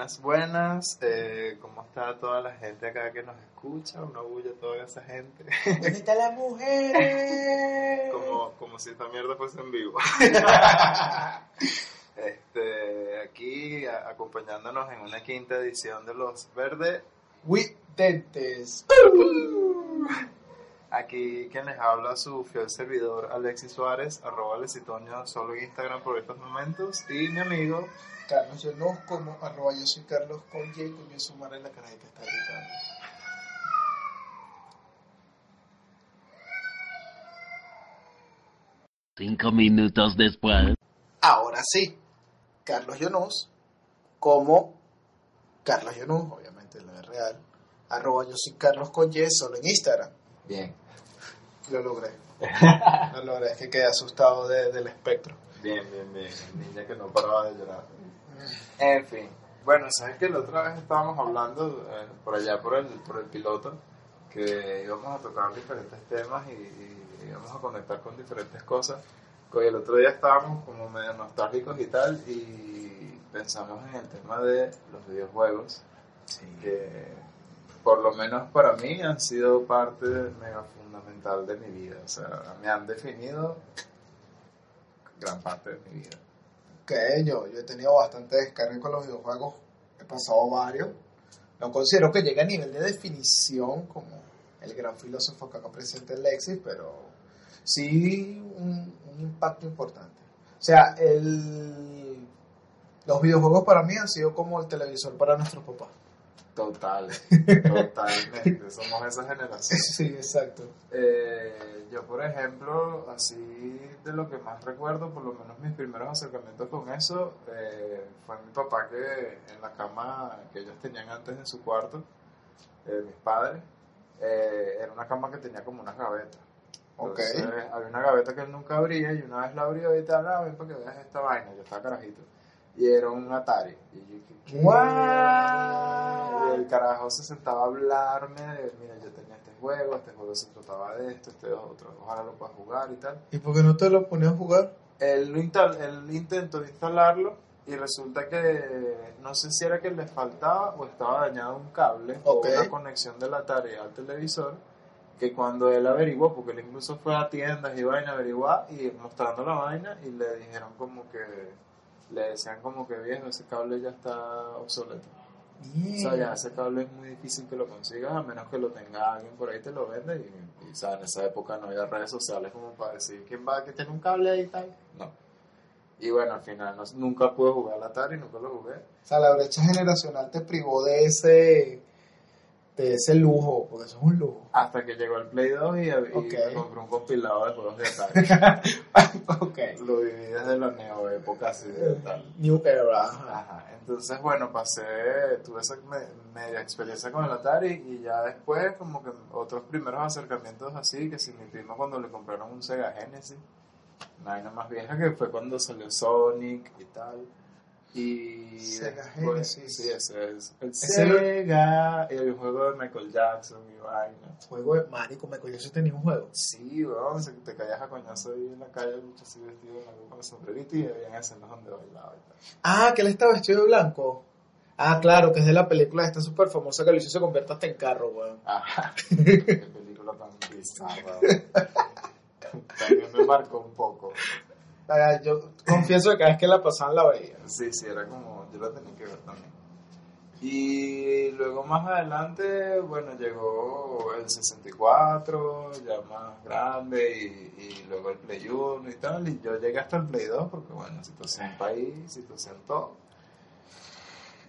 Buenas, buenas. Eh, ¿Cómo está toda la gente acá que nos escucha? Una bulla toda esa gente. ¿Dónde están las mujeres? como, como si esta mierda fuese en vivo. este, aquí a- acompañándonos en una quinta edición de Los Verdes. Widentes. Aquí quien les habla su fiel servidor Alexis Suárez, arroba Lecitoño solo en Instagram por estos momentos. Y mi amigo Carlos Llonos, como arroba yo soy Carlos con J, con su madre en la carajita está gritando. Cinco minutos después. Ahora sí, Carlos Llonos, como Carlos Llonos, obviamente lo es real, arroba yo soy Carlos con Y, solo en Instagram. Bien, Lo logré. Lo logré, es que quedé asustado de- del espectro. bien, bien, bien. Niña que no paraba de llorar. En fin. Bueno, sabes que la otra vez estábamos hablando eh, por allá por el, por el piloto que íbamos a tocar diferentes temas y, y íbamos a conectar con diferentes cosas. Y el otro día estábamos como medio nostálgicos y tal y pensamos en el tema de los videojuegos que por lo menos para mí han sido parte mega fundamental de mi vida. O sea, me han definido gran parte de mi vida. que yo, yo he tenido bastante descarga con los videojuegos, he pasado varios. No considero que llegue a nivel de definición como el gran filósofo que acá presente el Lexis, pero sí un, un impacto importante. O sea, el, los videojuegos para mí han sido como el televisor para nuestros papás. Total, totalmente. Somos esa generación. Sí, exacto. Eh, yo, por ejemplo, así de lo que más recuerdo, por lo menos mis primeros acercamientos con eso, eh, fue mi papá que en la cama que ellos tenían antes en su cuarto, eh, mis padres, eh, era una cama que tenía como unas gavetas. Entonces, había una gaveta que él nunca abría y una vez la abrió y tal, ah, ven para que veas esta vaina, yo estaba carajito. Y era un Atari. Y yo ¿qué? ¡Guau! Y el carajo se sentaba a hablarme de, mira, yo tenía este juego, este juego se trataba de esto, este otro, ojalá lo puedas jugar y tal. ¿Y por qué no te lo ponías a jugar? Él, él intentó instalarlo y resulta que no sé si era que le faltaba o estaba dañado un cable Ok. o una conexión de la tarea al televisor que cuando él averiguó, porque él incluso fue a tiendas y vaina a averiguar y mostrando la vaina y le dijeron como que, le decían como que viejo, ese cable ya está obsoleto. O sea, ya ese cable es muy difícil que lo consigas a menos que lo tenga alguien por ahí te lo vende y, y, o sea, en esa época no había redes sociales como para decir quién va que tiene un cable ahí y tal. No. Y bueno, al final no- nunca pude jugar al Atari, nunca lo jugué. O sea, la brecha generacional te privó de ese, ese lujo, porque eso es un lujo. Hasta que llegó el Play 2 y, y compré un compilado de juegos de Atari. ok. lo viví desde la neo época así de tal. New Era. ajá. Ajá, entonces bueno, pasé, tuve esa me- media experiencia con el Atari y ya después como que otros primeros acercamientos así, que si mi primo cuando le compraron un Sega Genesis, una vaina más vieja que fue cuando salió Sonic y tal. Y Sega después- Genesis. Sí, ese es el Sega, y el juego de Michael Jackson y vaina. Juego de Marico, cogió ese tenía un juego. Sí, weón, se- te caías a coñazo ahí en la calle, el bicho así vestido con el sombrerito y habían escenas donde bailaba y tal. Ah, que él está vestido de blanco. Ah, claro, que es de la película esta súper famosa que lo hizo se convierte hasta en carro, weón. Ajá. Qué película tan bizarra. güey. También me marcó un poco. Yo confieso que cada vez que la pasaban la veía. Sí, sí, era como. Yo la tenía que ver también. Y luego más adelante, bueno, llegó el 64, ya más grande, y, y luego el Play 1 y tal, y yo llegué hasta el Play 2, porque bueno, situación país, situación todo.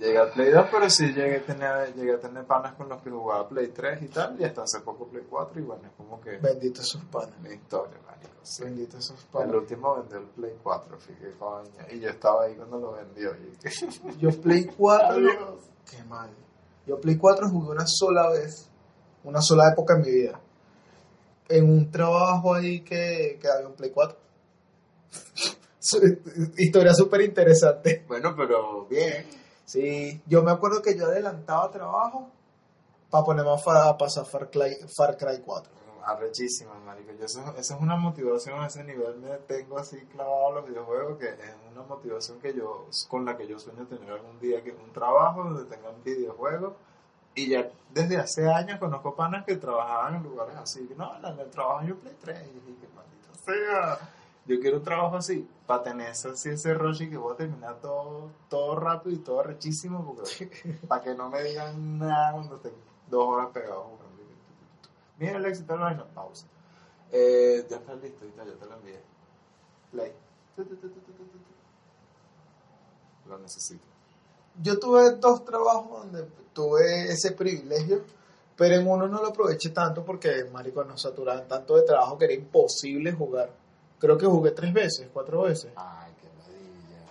Llegué al Play 2, pero sí llegué a, tener, llegué a tener panas con los que jugaba Play 3 y tal, y hasta hace poco Play 4, y bueno, es como que Bendito esos panas. mi historia, marico. sí. Bendito esos El panas. último vendió el Play 4, fíjate, coño, y yo estaba ahí cuando lo vendió, y Yo Play 4, Adiós. qué mal. Yo Play 4 jugué una sola vez, una sola época en mi vida. En un trabajo ahí que, que había un Play 4. Su- Historia súper interesante. Bueno, pero bien. Sí, yo me acuerdo que yo adelantaba trabajo para ponerme a, pasar Far Cry, Far Cry 4. Arrechísima, marico. Yo eso, eso es una motivación a ese nivel. Me tengo así clavado los videojuegos que es una motivación que yo con la que yo sueño tener algún día que un trabajo donde tengan videojuegos. Y ya desde hace años conozco panas que trabajaban en lugares así. que No, en el trabajo yo Play 3. Y dije, maldita sea. Yo quiero un trabajo así, para tener así ese y que voy a terminar todo, todo rápido y todo rechísimo, porque para que no me digan nada cuando esté dos horas pegado jugando. Mira el éxito de la vaina, pausa. Eh, ya está listo, ya te lo envié. Play. Lo necesito. Yo tuve dos trabajos donde tuve ese privilegio, pero en uno no lo aproveché tanto porque, marico, nos saturaban tanto de trabajo que era imposible jugar. Creo que jugué tres veces, cuatro veces. Ay, qué ladilla.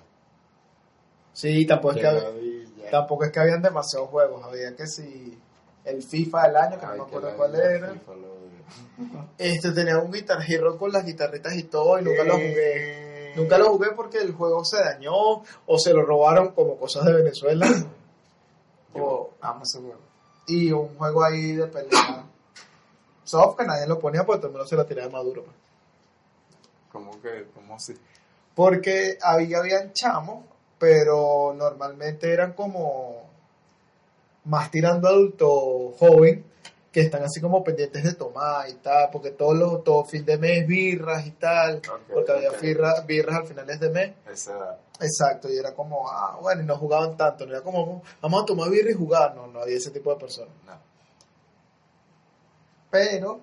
Sí, tampoco es que, ladilla. tampoco es que habían demasiados juegos. Había que si el FIFA del año, que Ay, no me acuerdo cuál era. FIFA. Este tenía un Guitar Hero con las guitarritas y todo y nunca lo jugué. Eh, Nunca lo jugué porque el juego se dañó o se lo robaron como cosas de Venezuela. O, amo ese juego. y un juego ahí de pelea. Soft que nadie lo ponía porque todo el mundo se la tiraba de maduro. ¿Cómo que? ¿Cómo así? Porque ahí habían chamos, pero normalmente eran como más tirando adulto joven, que están así como pendientes de tomar y tal, porque todos los todo fin de mes birras y tal, porque había ok. birra- birras al finales de mes. Esa edad. Exacto, y era como, ah, bueno, y no jugaban tanto, no era como, vamos a tomar birra y jugar, no, no había ese tipo de personas. No. Pero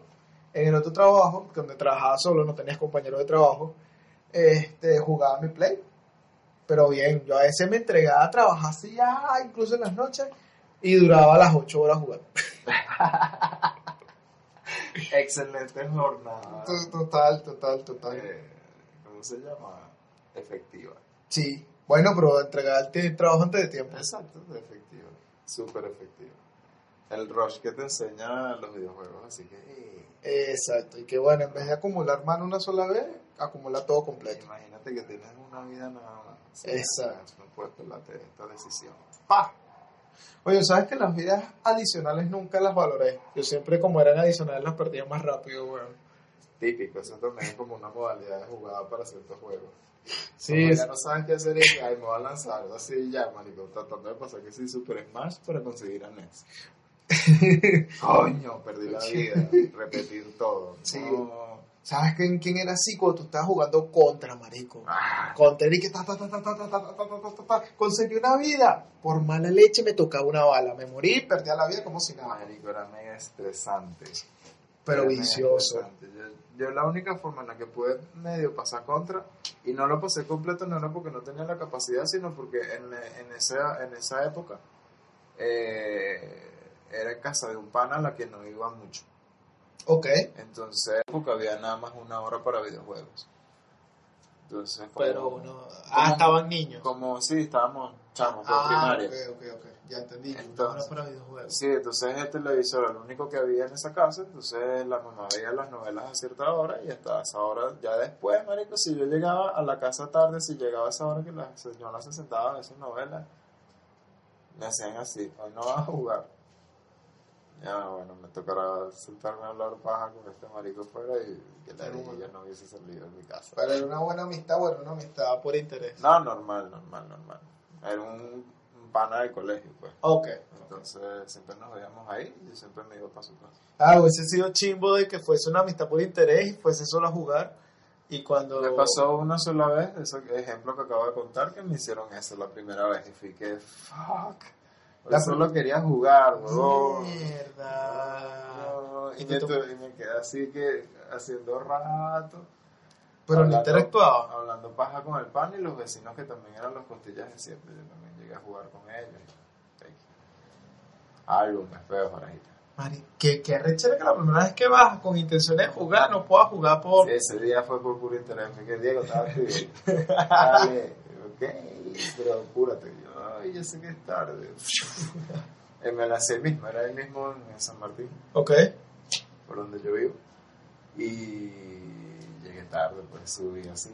en el otro trabajo, donde trabajaba solo, no tenías compañero de trabajo, este, jugaba mi play. Pero bien, yo a veces me entregaba a trabajar así, ya, incluso en las noches, y duraba las 8 horas jugando. Excelente jornada. Total, total, total. Eh, ¿Cómo se llama? Efectiva. Sí, bueno, pero entregarte el trabajo antes de tiempo. Exacto, efectiva. Súper efectiva. El rush que te enseña los videojuegos, así que eh, Exacto, y que bueno, en vez de acumular mano una sola vez, acumula todo completo. imagínate que tienes una vida nada más. Sí, Exacto. No puedes pelarte esta decisión. ¡Pa! Oye, ¿sabes que las vidas adicionales nunca las valoré? Yo siempre, como eran adicionales, las perdía más rápido, weón. Típico, eso también es como una modalidad de jugada para ciertos juegos. Sí, es- ya no sabes qué hacer y ay, me voy a lanzar así ya, marico, tratando de pasar que sí, Super Smash para conseguir a Ness. Coño, perdí la vida, repetir todo. Sí. No. ¿Sabes quién, quién era así cuando tú estabas jugando contra, marico? Ah, Contra y que ta, ta, ta, ta, ta, ta, ta, ta, ta, ta, ta, ta, conseguí una vida. Por mala leche me tocaba una bala. Me morí, perdía la vida como si nada. marico, era mega estresante. Pero Era vicioso. estresante. Yo, yo la única forma en la que pude medio pasar contra, y no lo pasé completo, no era porque no tenía la capacidad, sino porque en, en, esa, en esa época eh, era en casa de un pana a la que no iba mucho. Ok. Entonces, porque había nada más una hora para videojuegos. Entonces, como, Pero uno... Ah, estaban niños. como sí, estábamos chamos de Ah, primaria. ok, ok, ok. Ya entendí. Entonces- Una para videojuegos. Sí, entonces el televisor era lo único que había en esa casa, entonces la mamá veía las novelas a cierta hora y hasta esa hora, ya después, marico, si yo llegaba a la casa tarde, si llegaba a esa hora que la señora se sentaba a esas novelas, me hacían así, hoy no vas a jugar. Ya, bueno, me tocará sentarme a hablar paja con este marico fuera y que la niña bueno. no hubiese salido de mi casa. Pero era una buena amistad, bueno, una amistad por interés. No, normal, normal, normal. Era un, un pana de colegio, pues. Ok. Entonces siempre nos veíamos ahí y yo siempre me iba para su casa. Ah, hubiese sido chimbo de que fuese una amistad por interés y fuese solo a jugar. Y cuando. Me pasó una sola vez, ese ejemplo que acabo de contar, que me hicieron eso la primera vez y fui que, fuck. La solo quería jugar, huevón. Mierda. No, y, me, y quedé así que haciendo rato. Pero no hablando- interactuaba. Hablando paja con el pan y los vecinos que también eran los costillas de siempre. Yo también llegué a jugar con ellos. Algo me feo, parajita. Mari, qué, qué arrechera que la primera vez que vas con intenciones de jugar no puedas jugar por... Sí, ese día fue por puro interés. Que Diego estaba escribiendo. Dale, ok, pero apúrate. Ay, ya sé que es tarde. Me lancé mismo, era el mismo en San Martín, Ok. por donde yo vivo. Y llegué tarde, pues subí así.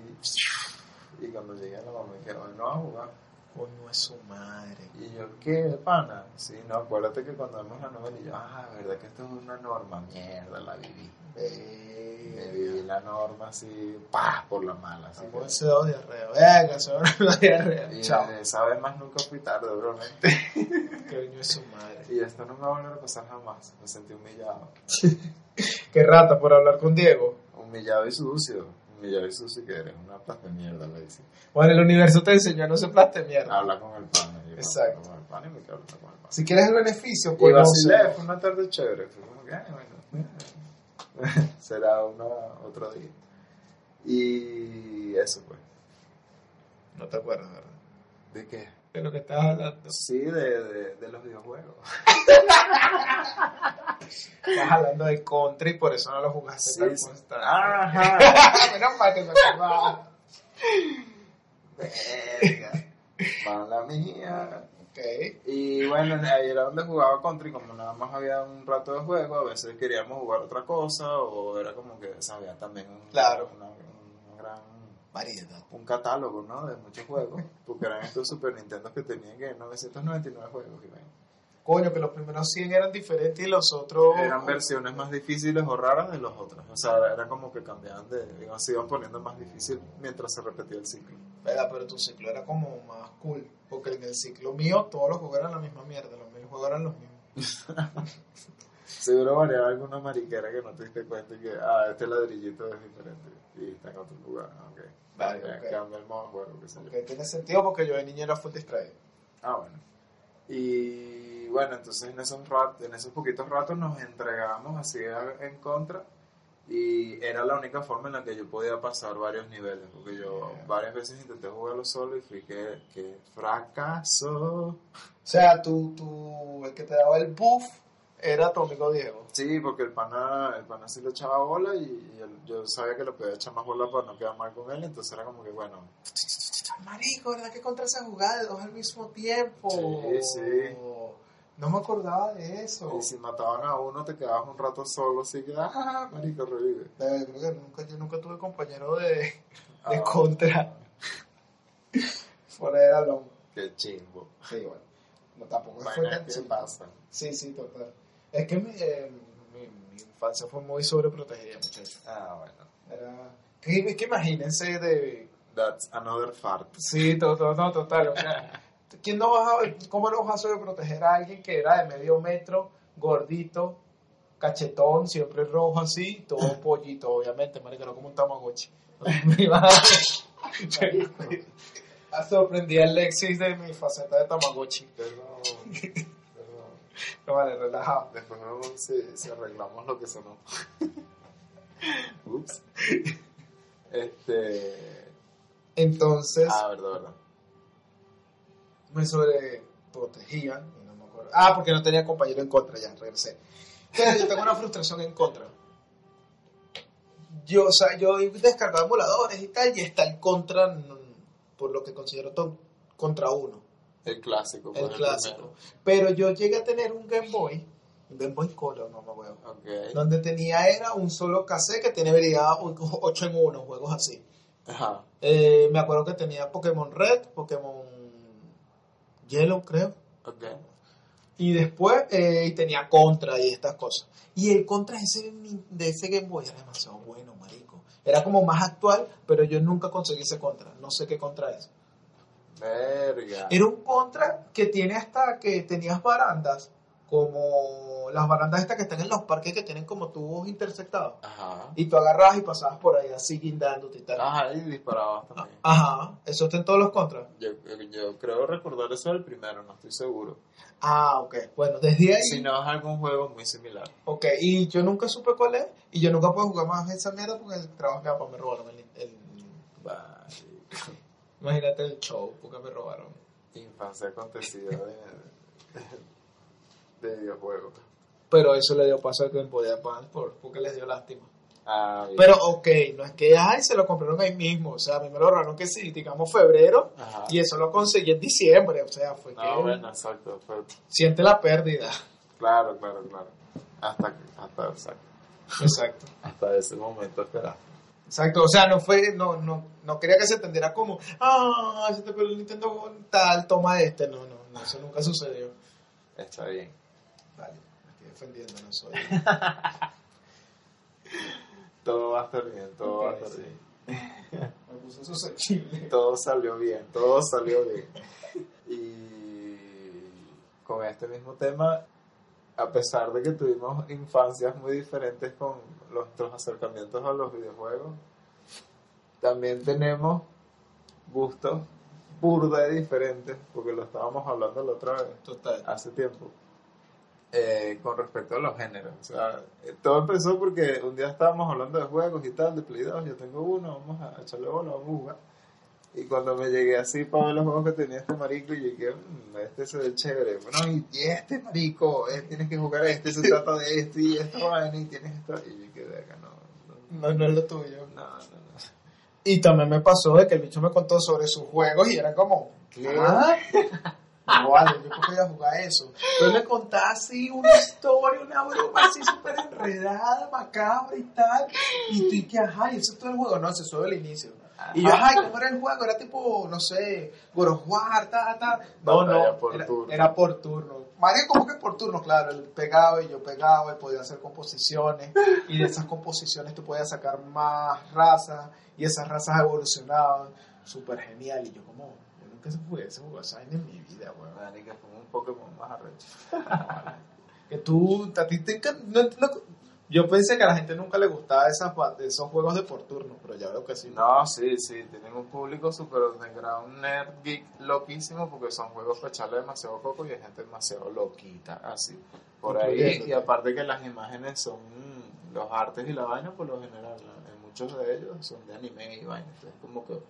Y cuando llegué a la mamá me dijeron, no a jugar. Coño es su madre. Y yo, ¿qué, pana? Sí, no, acuérdate que cuando vemos la novela, y yo, ah, verdad que esto es una norma, mierda, la viví. Me viví la norma así, pa, por la mala. Así que- ese dos diarrea. Venga, se diarrea. y Chao. esa vez más nunca fui tarde, bromente. Coño es su madre. Y esto no me va a volver a pasar jamás. Me sentí humillado. Qué rata por hablar con Diego. Humillado y sucio. Humillado y sucio que eres una plata de mierda, le dice. Bueno, el universo te enseñó a no se plaste mierda. Habla con el pan. y Exacto. Con el pan y me quedo hablando con el pan. Si quieres el beneficio, Y pues no vacilé, sé. fue una tarde chévere. Fue como que, bueno, será una, otro día. Y eso pues. No te acuerdas, ¿verdad? ¿De qué? De lo que estabas hablando. Sí, de, de, de los videojuegos. Estás hablando de contra y por eso no lo jugaste Sí, tal sí. Ajá. Menos mal que me acordaba. Verga. Mala mía. Ok. Y bueno, ahí era donde jugaba country, como nada más había un rato de juego, a veces queríamos jugar otra cosa, o era como que sabía también un, Claro. una, un gran Variedad. un catálogo ¿no? de muchos juegos, porque eran estos Super Nintendo que tenían que 999 juegos y ven. Coño, que los primeros 100 eran diferentes y los otros... Eran versiones más difíciles o raras de los otros, o sea, era como que cambiaban de, digamos, se iban poniendo más difícil mientras se repetía el ciclo. Venga, pero tu ciclo era como más cool. Porque en el ciclo mío todos los juegos eran la misma mierda. Los mismos juegos eran los mismos. Seguro variaba alguna mariquera que no te diste cuenta y que, ah, este ladrillito es diferente y está en otro lugar, ok. Vale, Ya, ok. Cambia el modo qué sé yo. Que tiene sentido porque yo de niño era full distraído. Ah, bueno. Y bueno, entonces en esos, rat- en esos poquitos ratos nos entregamos así en contra y era la única forma en la que yo podía pasar varios niveles, porque yo Yeah. varias veces intenté jugarlo solo y fui que, que fracaso. O sea, tú, tú, el que te daba el buff era tu amigo Diego. Sí, porque el pana, el pana sí le echaba bola y, yo sabía que le podía echar más bola para no quedar mal con él, entonces era como que bueno, Marico, ¿verdad que contra esa jugada de dos al mismo tiempo? Sí, sí. No me acordaba de eso. y si mataban a uno te quedabas un rato solo, así que, ah, marico, revive. Eh, creo que nunca, yo nunca tuve compañero de, de Ah. contra. Fuera de balón. Qué chimbo. Sí, bueno. No, tampoco fue tan pasan. Sí, sí, total. Es que mi, eh, mi, mi infancia fue muy sobreprotegida, muchachos. Ah, bueno. Era... Que, es que imagínense de... That's another fart. Sí, total, no, total. o sea, ¿quién no vas a, ¿Cómo no vas a sobreproteger a alguien que era de medio metro, gordito, cachetón, siempre rojo así, todo pollito, obviamente, marica, no como un tamagotchi. Me iba a... sorprendí a Alexis de mi faceta de tamagotchi. No, vale, relajado. Después vemos si, si arreglamos lo que sonó. Ups. Este. Entonces, Ah, verdad, verdad. me sobreprotegían. y no me acuerdo. Ah, porque no tenía compañero en contra, ya, regresé. Pero yo tengo una frustración en contra. Yo, o sea, yo he descargado emuladores y tal, y está el contra, mm, por lo que considero to- contra uno, El clásico. el clásico. Pero yo llegué a tener un Game Boy, un Game Boy Color, no me acuerdo, donde tenía era un solo cassette que tiene vería 8 en 1, juegos así. Ajá. Eh, me acuerdo que tenía Pokémon Red, Pokémon Yellow, creo. Y después eh, y tenía Contra y estas cosas. Y el Contra de ese, de ese Game Boy era demasiado bueno, marico. Era como más actual, pero yo nunca conseguí ese Contra. No sé qué Contra es. Verga. Era un Contra que tiene hasta que tenías barandas. como las barandas estas que están en los parques que tienen como tubos intersectados. Ajá. Y tú agarrabas y pasabas por ahí así guindándote y tal. Ajá, y disparabas también. Ajá, eso está en todos los contras. Yo, yo creo recordar eso del primero, no estoy seguro. Ah, ok. Bueno, desde ahí. Si no es algún juego muy similar. Ok, y yo nunca supe cuál es. Y yo nunca puedo jugar más esa mierda porque el trabajo que me robaron. El, el- imagínate el show porque me robaron. Infancia acontecida de, de, de videojuegos. Pero eso le dio paso al Game Boy Advance por, porque les dio lástima. Ah. Pero ok, no es que ay, se lo compraron ahí mismo. O sea, a mí me lo robaron que sí, digamos febrero. Ajá. Y eso lo conseguí en diciembre. O sea, fue que No, bueno, exacto. Fue, siente la pérdida. claro, claro, claro. Hasta, que- hasta, exacto, Exacto. hasta ese momento espera. Exacto, o sea, no fue, no, no, no quería que se entendiera como, ah, se te perdió el Nintendo tal, toma este. No, no, no, eso nunca sucedió. Está bien. Vale, me estoy defendiendo, no soy. Todo va a estar bien, todo va a estar sí. bien. Me puse susceptible. Todo salió bien, todo salió bien. Y con este mismo tema, a pesar de que tuvimos infancias muy diferentes con nuestros acercamientos a los videojuegos, también tenemos gustos burda de diferentes, porque lo estábamos hablando la otra vez, Total. hace tiempo, eh, con respecto a los géneros. O sea, todo empezó porque un día estábamos hablando de juegos y tal, de Play 2, yo tengo uno, vamos a echarle bola, vamos a jugar. Y cuando me llegué así para ver los juegos que tenía este marico, y llegué, "Mm, este se ve chévere. Bueno, y, y este marico, eh, tienes que jugar este, se trata de esto y esta vaina, y tienes esto. Y yo quedé acá, no, no, No, no es lo tuyo. no, no. no. Y también me pasó de que el bicho me contó sobre sus juegos y era como, ¿Qué? ¿Ah? No vale, yo creo que voy a jugar eso. Entonces me contaba así una historia, una broma así súper enredada, macabra y tal. Y tú y que, ajá, y eso es todo el juego. No, eso es solo el inicio. Y yo, ajá, ¿y ¿cómo era el juego? Era tipo, no sé, War, ta, ta. No, no, por era, turno. era por turno. Bien como que por turno, claro. Él pegaba y yo pegaba y podía hacer composiciones. Y de esas composiciones tú podías sacar más razas. Y esas razas evolucionaban. Súper genial. Y yo como, yo nunca jugué ese juego esa vaina en mi vida, weón. Marica, fue un Pokémon más arrecho. Que tú, a ti te no entiendo- Yo pensé que a la gente nunca le gustaba esas, esos juegos de por turno, pero ya veo que sí. No, sí, sí, tienen un público super underground, nerd, geek, loquísimo, porque son juegos para echarle demasiado coco y hay gente demasiado loquita, así. Por ahí, y aparte que las imágenes son, mm, los artes y la vaina, por lo general, en muchos de ellos son de anime y vaina, entonces como que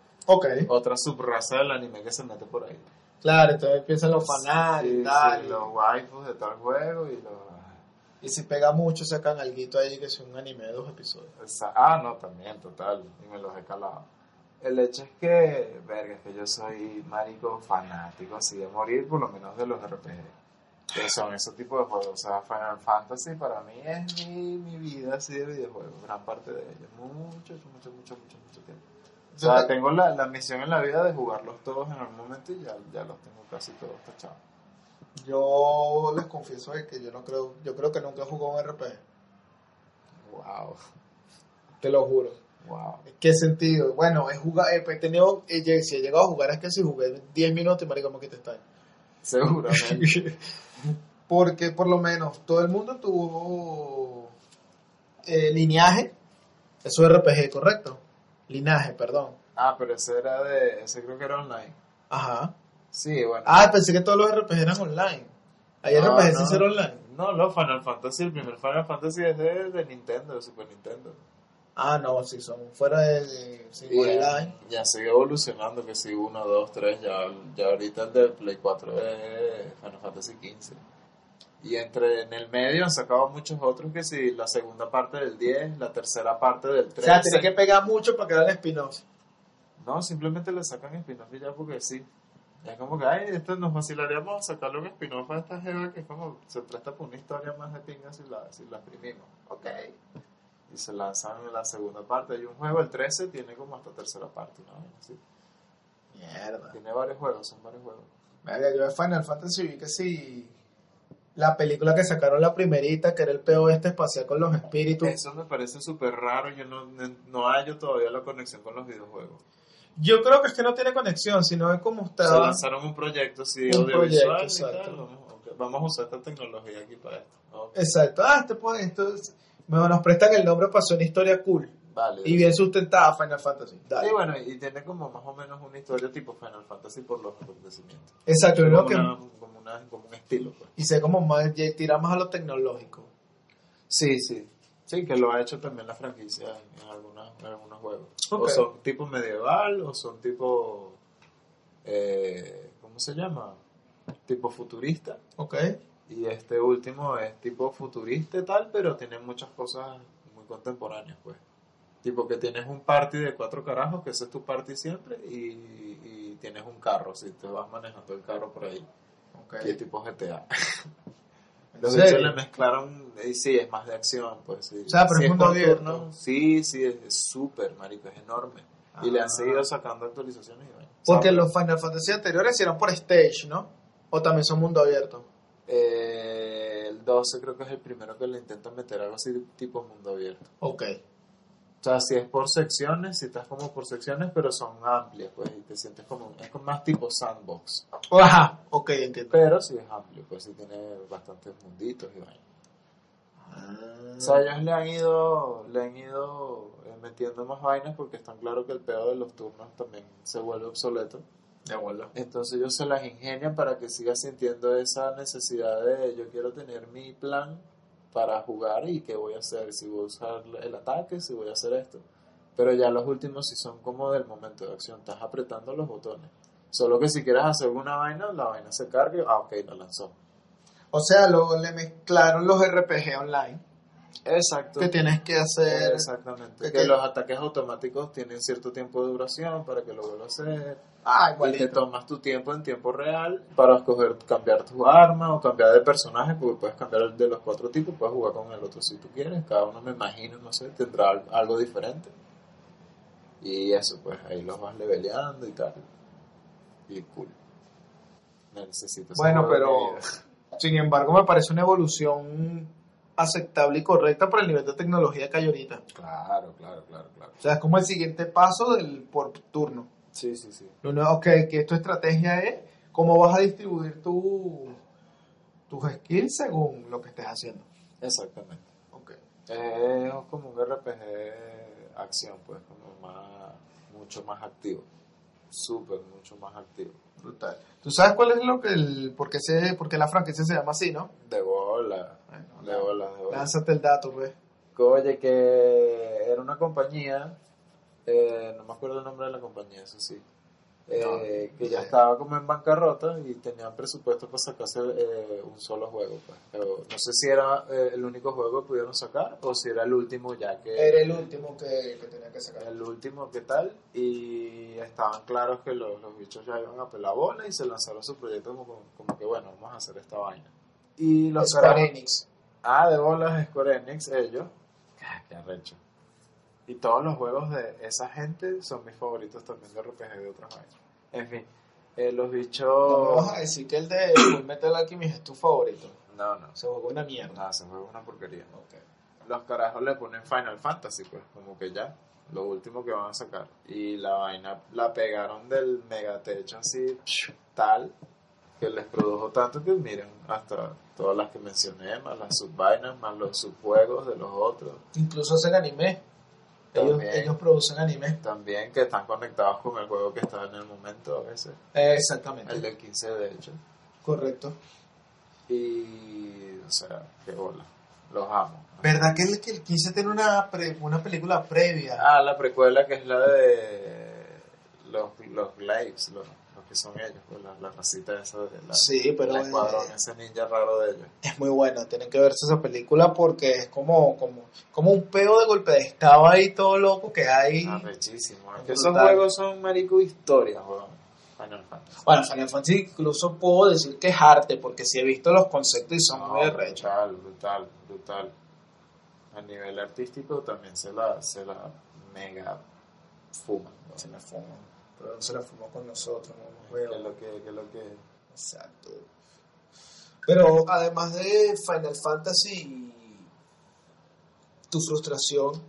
otra subraza del anime que se mete por ahí. claro, entonces empiezan los fanarts Sí, y tal. sí, y- los waifus de tal juego y los... Y si pega mucho, sacan algo ahí que es un anime de dos episodios. Esa- Ah, no, también, total. Y me los he calado. El hecho es que, verga, es que yo soy marico fanático así de morir, por lo menos de los RPG. Que son esos tipos de juegos. O sea, Final Fantasy para mí es mi, mi vida así de videojuegos, gran parte de ellos. Mucho, mucho, mucho, mucho, mucho tiempo. O sea, tengo la, la misión en la vida de jugarlos todos en algún momento y ya, ya los tengo casi todos tachados. Yo les confieso que yo no creo, yo creo que nunca he jugado un RPG, Wow, te lo juro. wow. ¿Qué sentido? Bueno, he jugado, he tenido, he lleg- si he llegado a jugar es que si jugué 10 minutos y marico me quita está. Seguramente. Porque por lo menos todo el mundo tuvo eh, lineaje, eso es RPG, ¿correcto? Linaje, perdón. ah, pero ese era de, ese creo que era online. Ajá. Sí, bueno. Ah, pensé que todos los RPG eran online. Hay No, RPG no. sin ser online. No, no, Final Fantasy, el primer Final Fantasy es de, de Nintendo, de Super Nintendo. Ah, no, si son fuera de, de- sin Y online. ya, sigue evolucionando, que si 1, 2, 3, ya, ya ahorita el de Play 4 es Final Fantasy 15. Y entre en el medio han sacado muchos otros que si la segunda parte del 10, la tercera parte del O 13. sea, tiene que pegar mucho para que hagan spin-off. No, simplemente le sacan spin-off y ya porque sí. Es como que, ay, esto nos vacilaríamos a sacarle un spin-off a esta jeva que es como, se presta por una historia más de pinga si la, si la exprimimos. Ok. Y se lanzan en la segunda parte. Hay un juego, el 13, tiene como hasta tercera parte, ¿no? Sí. Mierda. Tiene varios juegos, son varios juegos. Verga, yo de Final Fantasy vi que sí. La película que sacaron la primerita, que era el peo este espacial con los espíritus. Eso me parece súper raro, yo no, no, no hallo todavía la conexión con los videojuegos. Yo creo que es que no tiene conexión, sino es como Se está. lanzaron un proyecto así Un audiovisual proyecto, tal, exacto. vamos, a usar esta tecnología aquí para esto. Exacto. Ah, este pues, entonces, me nos prestan el nombre para hacer una historia cool Vale. y bien sustentada Final Fantasy. Dale. Sí, bueno, y tiene como más o menos una historia tipo Final Fantasy por los acontecimientos. Exacto, Como, que, una- como, una- como un estilo, pues. y sé como más, tira más a lo tecnológico. Sí, sí. Sí, que lo ha hecho también la franquicia en, algunas- en algunos juegos. O son tipo medieval, o son tipo. Eh, ¿Cómo se llama? Tipo futurista. Ok. Y este último es tipo futurista y tal, pero tiene muchas cosas muy contemporáneas, pues. Tipo que tienes un party de cuatro carajos, que ese es tu party siempre, y, y tienes un carro, si te vas manejando el carro por ahí. ok. Y es tipo GTA. ¿En Los bichos le mezclaron, y sí, es más de acción, pues sí. O sea, pero Sí es. Sí, sí, es súper, marico, es enorme. Y le Ah. han seguido sacando actualizaciones y bueno. Porque ¿sabes? los Final Fantasy anteriores eran por stage, ¿no? O también son mundo abierto. Eh, el 12 creo que es el primero que le intentan meter algo así tipo mundo abierto. Ok. O sea, si es por secciones, si estás como por secciones, pero son amplias, pues, y te sientes como, es como más tipo sandbox. Ajá, ok, entiendo. Pero sí es amplio, pues sí tiene bastantes munditos y vaina. Ah. O sea, ellos le han ido, le han ido eh, metiendo más vainas porque están claro que el pedo de los turnos también se vuelve obsoleto. De acuerdo. Entonces ellos se las ingenian para que sigas sintiendo esa necesidad de yo quiero tener mi plan para jugar y qué voy a hacer, si voy a usar el ataque, si voy a hacer esto. Pero ya los últimos sí son como del momento de acción, estás apretando los botones. Solo que si quieres hacer una vaina, la vaina se carga, ah ok, la lanzó. O sea, luego le mezclaron los RPG online. Exacto. Que tienes que hacer. Exactamente. que- los ataques automáticos tienen cierto tiempo de duración para que lo vuelvas a hacer. Ah, Y te igualito. tomas tu tiempo en tiempo real para escoger cambiar tu arma o cambiar de personaje, porque puedes cambiar de los cuatro tipos, puedes jugar con el otro si tú quieres. Cada uno, me imagino, no sé, tendrá al- algo diferente. Y eso, pues ahí los vas leveleando y tal. Y cool. Necesito Bueno, pero-. Sin embargo, me parece una evolución aceptable y correcta por el nivel de tecnología que hay ahorita. Claro, claro, claro, claro. O sea, es como el siguiente paso del por turno. Sí, sí, sí. Lo nuevo que, que tu estrategia es cómo vas a distribuir tu, tus skills según lo que estés haciendo. Exactamente. Ok. Es como un RPG acción, pues, como más, mucho más activo. Súper, mucho más activo. Brutal. ¿Tú sabes cuál es lo que el, por qué se, por qué la franquicia se llama así, no? De bola, Bueno, de bola, de bola. Lánzate el dato, pues. Oye, que era una compañía, eh, no me acuerdo el nombre de la compañía, eso sí, eh, No, que ya sé. estaba como en bancarrota y tenían presupuesto para sacarse eh, un solo juego. Pues. Pero no sé si era eh, el único juego que pudieron sacar o si era el último ya que... Era el último que, que tenía que sacar. el último que tal y estaban claros que los, los bichos ya iban a pelar bola y se lanzaron su proyecto como, como que bueno, vamos a hacer esta vaina. Y los Square Enix. Ah, de bolas Square Enix, ellos. Ah, Qué arrecho. Y todos los juegos de esa gente son mis favoritos también de RPG de otras vainas. En fin, eh, los No me bichos... vas a decir que el de Full Metal Alchemist es tu favorito. No, no. Se jugó una mierda. Nada, ese juego es una porquería. Ok. Los carajos le ponen Final Fantasy, pues, como que ya, lo último que van a sacar. Y la vaina la pegaron del megatecho así, tal, que les produjo tanto que miren, hasta todas las que mencioné, más las subvainas, más los subjuegos de los otros. Incluso hacen anime. Ellos, producen anime. También que están conectados con el juego que está en el momento a veces. Exactamente. El del 15 de hecho. Correcto. Y, o sea, qué bola. Los amo. ¿Verdad que el, que el 15 tiene una, pre- una película previa? Ah, la precuela que es la de los, los, los que son ellos, pues, la, la racita esa de la, Sí, pero el escuadrón, eh, ese ninja raro de ellos. es muy buena. Tienen que verse esa película porque es como, como, como un peo de golpe de estado ahí todo loco que hay. Arrechísimo. Es que Brutal. esos juegos son marico historias, weón. Final Fantasy. Bueno, Final Fantasy incluso puedo decir que es arte porque sí he visto los conceptos y son No, muy arrechos. brutal, brutal, brutal. A nivel artístico también se la, se la mega fuman. ¿no? Se la fuman. Pero se la fumó con nosotros, no nos lo que, que lo que Exacto. Pero además de Final Fantasy, tu frustración,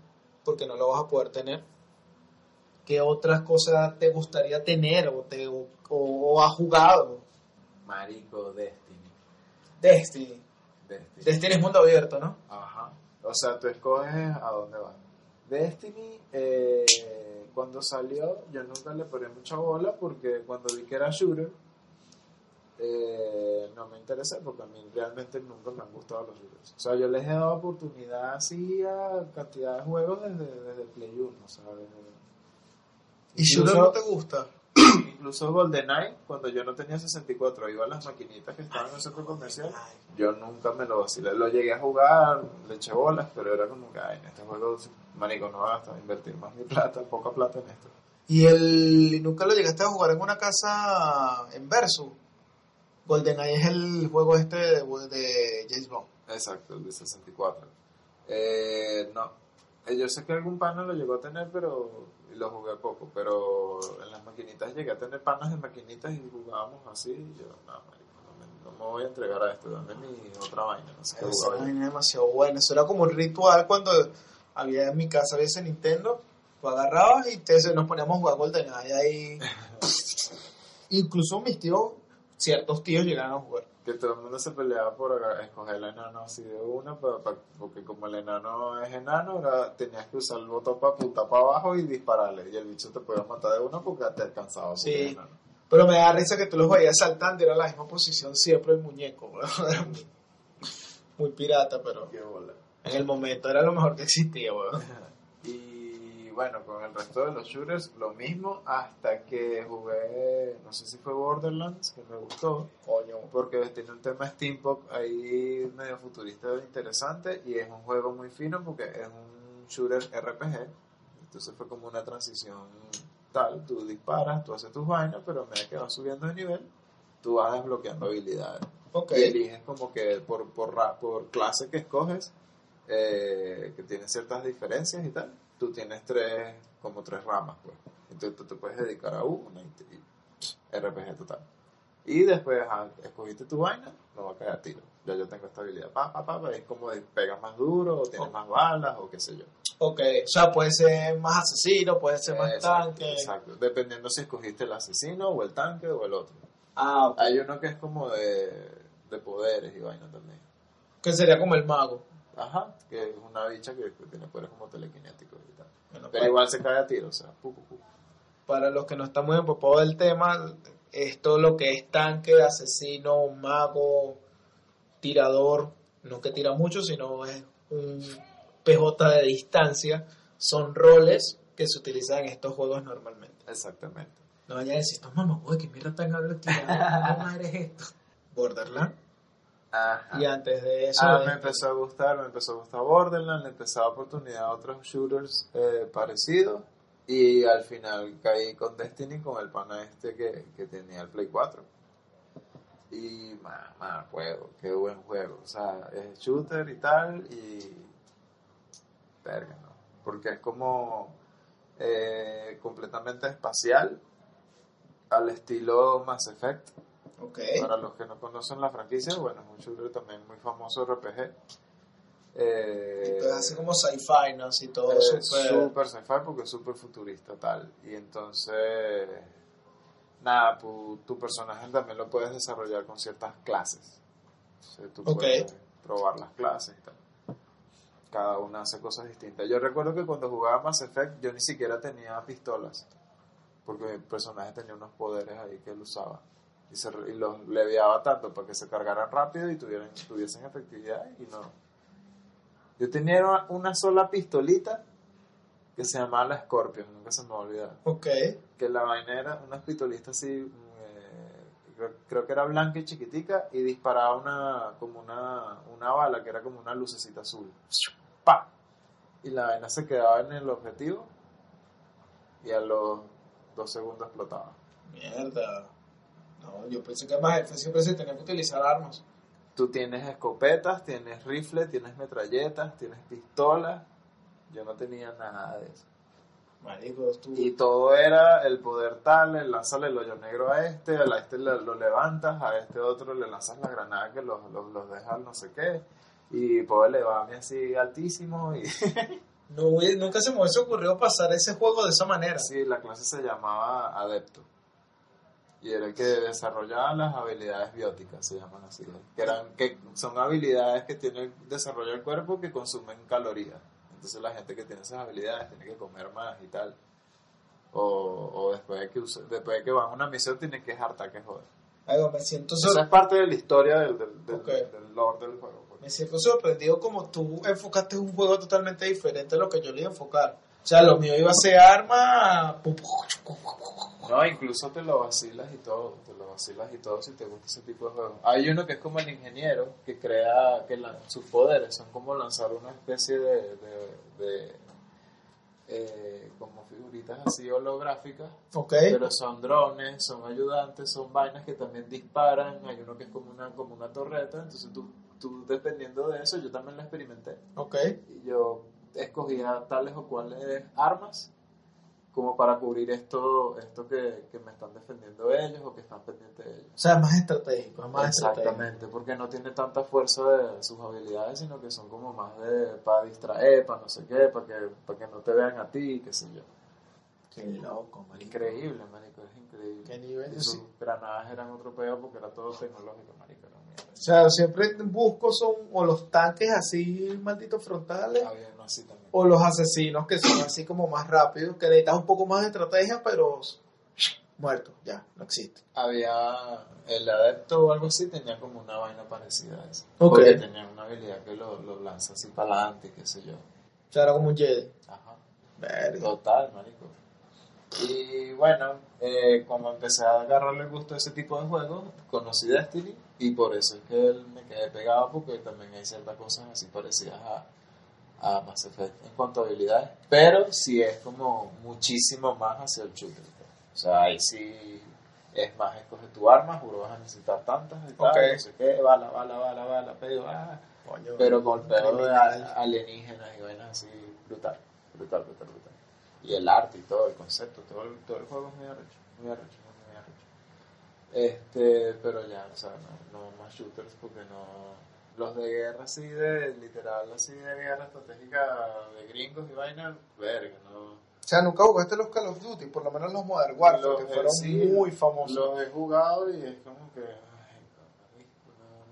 porque no lo vas a poder tener, ¿qué otras cosas te gustaría tener o, te, o, o has jugado? Marico Destiny. Destiny. Destiny. Destiny es mundo abierto, ¿no? Ajá. O sea, tú escoges a dónde vas. Destiny, eh, cuando salió, yo nunca le ponía mucha bola porque cuando vi que era shooter, eh, no me interesé porque a mí realmente nunca me han gustado los shooters. O sea, yo les he dado oportunidad así a cantidad de juegos desde, desde Play 1, ¿sabes? ¿Y shooter no te gusta? Incluso GoldenEye, cuando yo no tenía 64, iba a las maquinitas que estaban en el centro comercial, yo nunca me lo vacilé. Lo llegué a jugar, le eché bolas, pero era como que, ay, en este juego, marico, no vas a invertir más mi plata, poca plata en esto. ¿Y el nunca lo llegaste a jugar en una casa en Versus? GoldenEye es el juego este de, de James Bond. Exacto, el de 64. Eh, no, Eh, yo sé que algún pana lo llegó a tener, pero lo jugué poco, pero en las maquinitas llegué a tener panas de maquinitas y jugábamos así, y yo, no, marico, no me, no me voy a entregar a esto, dame mi otra vaina, no sé Esa vaina es demasiado buena. Eso era como un ritual cuando había en mi casa había ese Nintendo. Tú agarrabas y te, nos poníamos a jugar GoldenEye ahí. Incluso mis tíos, ciertos tíos llegaron a jugar. Que todo el mundo se peleaba por escoger el enano así de una, pa- porque como el enano es enano, era- tenías que usar el botón para apuntar para abajo y dispararle, y el bicho te podía matar de una porque te alcanzaba. Sí. Pero me da risa que tú los veías saltando y era la misma posición siempre el muñeco. Muy pirata, pero Qué bola. En el momento era lo mejor que existía, weón. Y bueno, con el resto de los shooters lo mismo hasta que jugué, no sé si fue Borderlands, que me gustó, Coño. porque tiene un tema steampunk ahí medio futurista interesante y es un juego muy fino porque es un shooter RPG, entonces fue como una transición tal, tú disparas, tú haces tus vainas, pero a medida que vas subiendo de nivel, tú vas desbloqueando habilidades. Ok. Y eliges como que por, por, ra- por clase que escoges, eh, que tiene ciertas diferencias y tal, tú tienes tres, como tres ramas, pues. Entonces tú te puedes dedicar a una y, y RPG total. Y después escogiste tu vaina, no va a caer a tiro. Ya yo tengo esta habilidad, pa, pa, pa, es como de pegas más duro, o tienes Oh. más balas, o qué sé yo. Ok. O sea, puede ser más asesino, puede ser más Exacto, tanque. Exacto, dependiendo si escogiste el asesino, o el tanque, o el otro. Ah, ok. Hay uno que es como de, de poderes y vaina también. Que sería como el mago. Ajá, que es una bicha que, que tiene poderes como telequinéticos y tal. Bueno, Pero igual se cae a tiro, o sea, pu, pu, pu. Para los que no están muy empapados del tema, esto lo que es tanque, asesino, mago, tirador, no que tira mucho, sino es un PJ de distancia, son roles que se utilizan en estos juegos normalmente. Exactamente. No vayan a decir, estos mamá, uy, que mierda tan habla tirador, ¿cómo madre es esto? Borderland. Ajá. Y antes de eso, Ah, me este, empezó a gustar, me empezó a gustar Borderlands, le empezó a dar oportunidad a otros shooters eh, parecidos y al final caí con Destiny con el pana este que, que tenía el Play 4. Y más, más juego, qué buen juego. O sea, es shooter y tal y... Verga, ¿no? Porque es como eh, completamente espacial al estilo Mass Effect. Para los que no conocen la franquicia, bueno, es un shooter también muy famoso RPG. Eh, Entonces hace como sci-fi, ¿no? Así todo es súper... súper sci-fi porque es súper futurista tal. Y entonces, nada, tu, tu personaje también lo puedes desarrollar con ciertas clases. Entonces, tú puedes probar las clases y tal. Cada una hace cosas distintas. Yo recuerdo que cuando jugaba Mass Effect yo ni siquiera tenía pistolas. Porque mi personaje tenía unos poderes ahí que él usaba. Y, se, y los leviaba tanto para que se cargaran rápido y tuvieran, tuviesen efectividad. Y no. Yo tenía una, una sola pistolita que se llamaba la Scorpion, nunca se me va a olvidar. Ok. Que la vaina era unas pistolitas así, eh, creo, creo que era blanca y chiquitica, y disparaba una, como una, una bala que era como una lucecita azul. ¡Pa! Y la vaina se quedaba en el objetivo y a los dos segundos explotaba. Mierda. No, yo pensé que más F siempre se tenía que utilizar armas. Tú tienes escopetas, tienes rifles, tienes metralletas, tienes pistolas. Yo no tenía nada de eso. Marico, tú... Y todo era el poder tal, el lánzale el hoyo negro a este, a este lo levantas, a este otro le lanzas la granada que los, los, los deja no sé qué. Y puedo elevarme así altísimo. Y No, nunca se me hubiese ocurrido pasar ese juego de esa manera. sí, la clase se llamaba Adepto. Y era el que desarrollaba las habilidades bióticas, se llaman así, que, eran, que son habilidades que tiene el desarrollo del cuerpo que consumen calorías. Entonces la gente que tiene esas habilidades tiene que comer más y tal. O, o después, de que use- después de que van a una misión tienen que hartar que joder. Ay, me siento Esa es parte de la historia del, del, del, Ok. del lore del juego. pues. Me siento sorprendido como tú enfocaste un juego totalmente diferente a lo que yo le iba a enfocar. O sea, lo mío iba a ser arma. No, incluso te lo vacilas y todo, te lo vacilas y todo si te gusta ese tipo de juegos. Hay uno que es como el ingeniero, que crea que la- sus poderes son como lanzar una especie de, de, de, eh, como figuritas así holográficas, Ok. pero son drones, son ayudantes, son vainas que también disparan, hay uno que es como una, como una torreta, entonces tú, tú dependiendo de eso, yo también lo experimenté Ok. y yo escogía tales o cuales armas como para cubrir esto, esto que, que me están defendiendo ellos o que están pendientes de ellos. O sea, es más estratégico, es más estratégico. Exactamente, porque no tiene tanta fuerza de sus habilidades, sino que son como más de para distraer, para no sé qué, para que, para que no te vean a ti, qué sé yo. Qué loco, marico. Increíble, marico, es increíble. Qué nivel, Y sus sí. granadas eran otro pedo porque era todo tecnológico, marico. O sea, siempre busco son o los tanques así malditos frontales Había uno así también. O los asesinos que son así como más rápidos, que necesitas un poco más de estrategia, pero muerto, ya, no existe. había el adepto o algo así tenía como una vaina parecida a eso Ok. porque tenía una habilidad que lo, lo lanza así para adelante qué sé yo O sea, era como un Jedi. ajá Verga. total marico y bueno eh, como empecé a agarrarle el gusto a ese tipo de juegos conocí Destiny y por eso es que él me quedé pegado porque también hay ciertas cosas así parecidas a a Mass Effect en cuanto a habilidades pero sí es como muchísimo más hacia el shooter o sea ahí sí es más, escoge tu arma, juro vas a necesitar tantas y tal, Ok. no sé qué, bala, bala, bala, bala, pedo, ah, Coño, pero con pedo de alienígenas y vainas así, brutal, brutal, brutal, brutal. Y el arte y todo, el concepto, todo el, todo el juego es muy arrecho, muy arrecho, muy, muy arrecho. Este, pero ya, o sea, no, no más shooters porque no... Los de guerra así de, literal, así de guerra estratégica de gringos y vainas, verga, no... O sea, nunca jugaste los Call of Duty, por lo menos los Modern Warfare, Los que fueron sí, muy famosos. Los he jugado y es como que. Ay,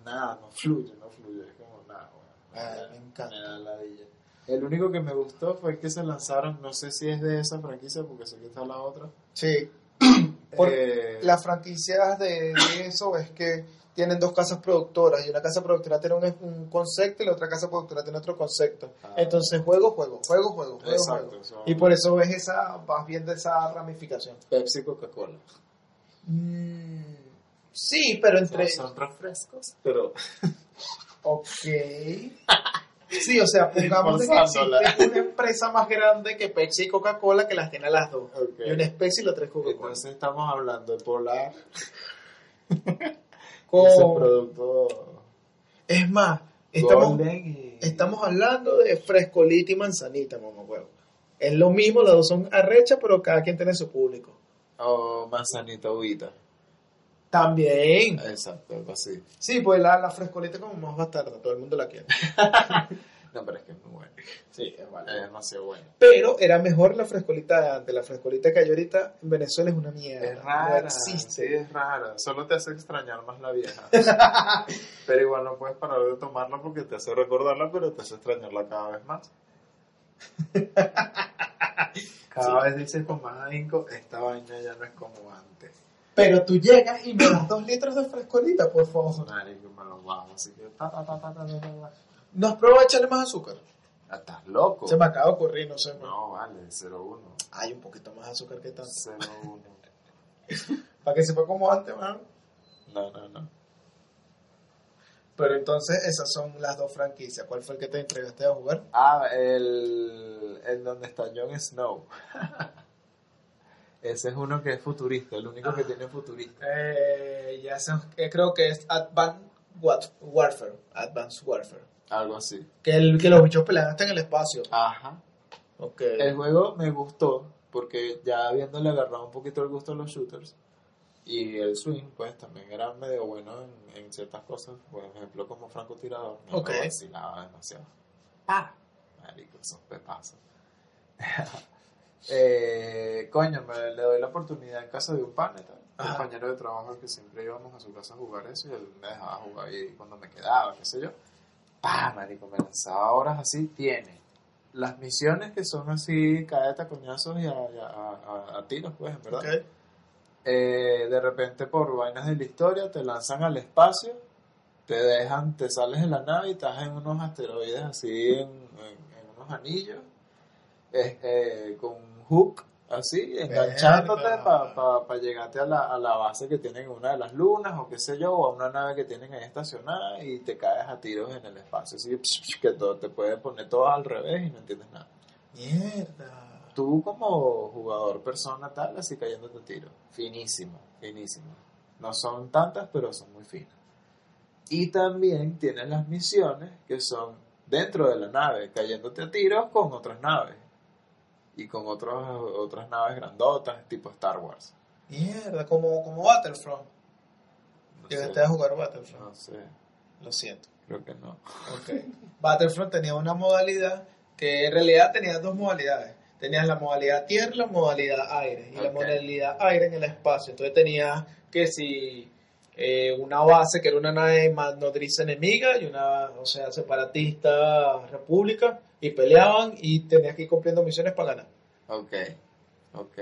no, nada, no fluye, no fluye. Es como nada, bueno, Ay, da- me encanta. da ladilla. El único que me gustó fue que se lanzaron, no sé si es de esa franquicia porque sé que está la otra. Sí. Por- Eh, Las franquicias de, de eso es que tienen dos casas productoras y una casa productora tiene un, un concepto y la otra casa productora tiene otro concepto. Ah. Entonces, juego, juego, juego, juego, juego, Exacto, juego. son- Y por eso ves esa, vas viendo esa ramificación. Pepsi y Coca-Cola. Mm, sí, pero entre... Son, refrescos, pero. Ok. Sí, o sea, pongamos que existe una empresa más grande que Pepsi y Coca-Cola que las tiene a las dos. Y una especie y la tres Coca-Cola. Entonces estamos hablando de Polar, Con- ese producto. Es más, estamos, y. estamos hablando de frescolita y manzanita, mamá huevo. Es lo mismo, las dos son arrechas, pero cada quien tiene su público. O manzanita uvita. También. Exacto, algo así. Sí, pues la, la frescolita como más bastarda, todo el mundo la quiere. No, pero es que es muy bueno. Sí, es Es demasiado bueno. Pero era mejor la frescolita de antes. La frescolita que hay ahorita en Venezuela es una mierda. Es rara. No existe. Sí, es rara. Solo te hace extrañar más la vieja. pero igual no puedes parar de tomarla porque te hace recordarla, pero te hace extrañarla cada vez más. Cada vez dices con más ahínco, esta vaina ya no es como antes. Pero tú llegas y me das dos litros de frescolita, por favor. Marico, me lo bajo, así que ta, ta, ta, ta, ta, ta, ta. ¿No has probado echarle más azúcar? Ah, ¿Estás loco? Se me acaba de ocurrir, no sé. No, vale, 0-1. Hay un poquito más azúcar que tanto. 0-1. Para que sepa como antes, man. No, no, no. Pero entonces esas son las dos franquicias. ¿Cuál fue el que te entregaste a jugar? Ah, el, el donde está Jon Snow. Ese es uno que es futurista, el único que Ah. tiene futurista. Eh, ya sé, eh, creo que es Advanced Warfare. Advanced Warfare. Algo así. Que, el, que los bichos pelean hasta en el espacio. Ajá. Ok. El juego me gustó porque ya habiéndole agarrado un poquito el gusto a los shooters y el swing, pues también era medio bueno en, en ciertas cosas. Por ejemplo, como francotirador. Me vacilaba demasiado. Ah, marico, esos pepazos. eh, coño, me, le doy la oportunidad en casa de un pan y tal. Ajá. compañero de trabajo que siempre íbamos a su casa a jugar eso y él me dejaba jugar ahí cuando me quedaba, qué sé yo. ¡Pah, marico! Me lanzaba horas así. Tiene las misiones que son así, caeta, coñazos y a, a- a- a tiros, pues, en verdad. Ok. Eh, de repente por vainas de la historia te lanzan al espacio, te dejan, te sales de la nave y estás en unos asteroides así, en, en- en unos anillos, eh, eh, con un hook así, enganchándote para llegarte a la, a la base que tienen en una de las lunas o qué sé yo, o a una nave que tienen ahí estacionada y te caes a tiros en el espacio, así que todo, te puede poner todo al revés y no entiendes nada Mierda. tú como jugador persona tal, así cayéndote a tiro. Finísimo, finísimo. No son tantas, pero son muy finas. Y también tienes las misiones que son dentro de la nave, cayéndote a tiros con otras naves. Y con otros, otras naves grandotas, tipo Star Wars. Mierda, como, como Battlefront. No Llegaste a jugar Battlefront. no sé, Lo siento. creo que no. Ok. Battlefront tenía una modalidad que en realidad tenía dos modalidades. Tenías la modalidad tierra y la modalidad aire. Y la modalidad aire en el espacio. Entonces tenías que si eh, una base que era una nave más nodriza enemiga y una, o sea, separatista república y peleaban y tenías que ir cumpliendo misiones para ganar. Ok, ok,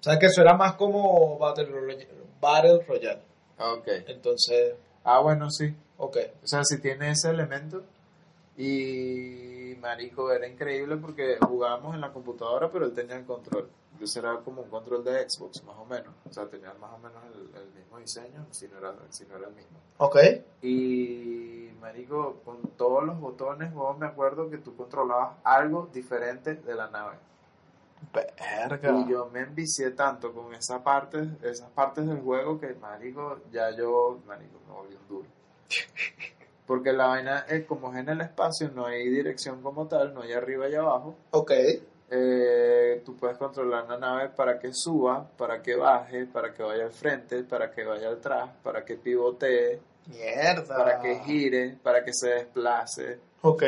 O sea que eso era más como Battle Royale. Battle Royale. ok. Entonces, Ah, bueno, sí. ok. O sea, si tiene ese elemento. Y marico, era increíble porque jugábamos en la computadora, pero él tenía el control. Entonces era como un control de Xbox, más o menos. O sea, tenía más o menos el, el mismo diseño, si no, era, si no era el mismo. Ok. Y marico, con todos los botones, vos me acuerdo que tú controlabas algo diferente de la nave. Verga. Y yo me envicié tanto con esa parte, esas partes del juego que, marico, ya yo, marico, me volví un duro. Porque la vaina es como es en el espacio, no hay dirección como tal, no hay arriba y abajo. Ok. Eh, tú puedes controlar la nave para que suba, para que baje, para que vaya al frente, para que vaya atrás, para que pivotee, Mierda. para que gire, para que se desplace. Ok.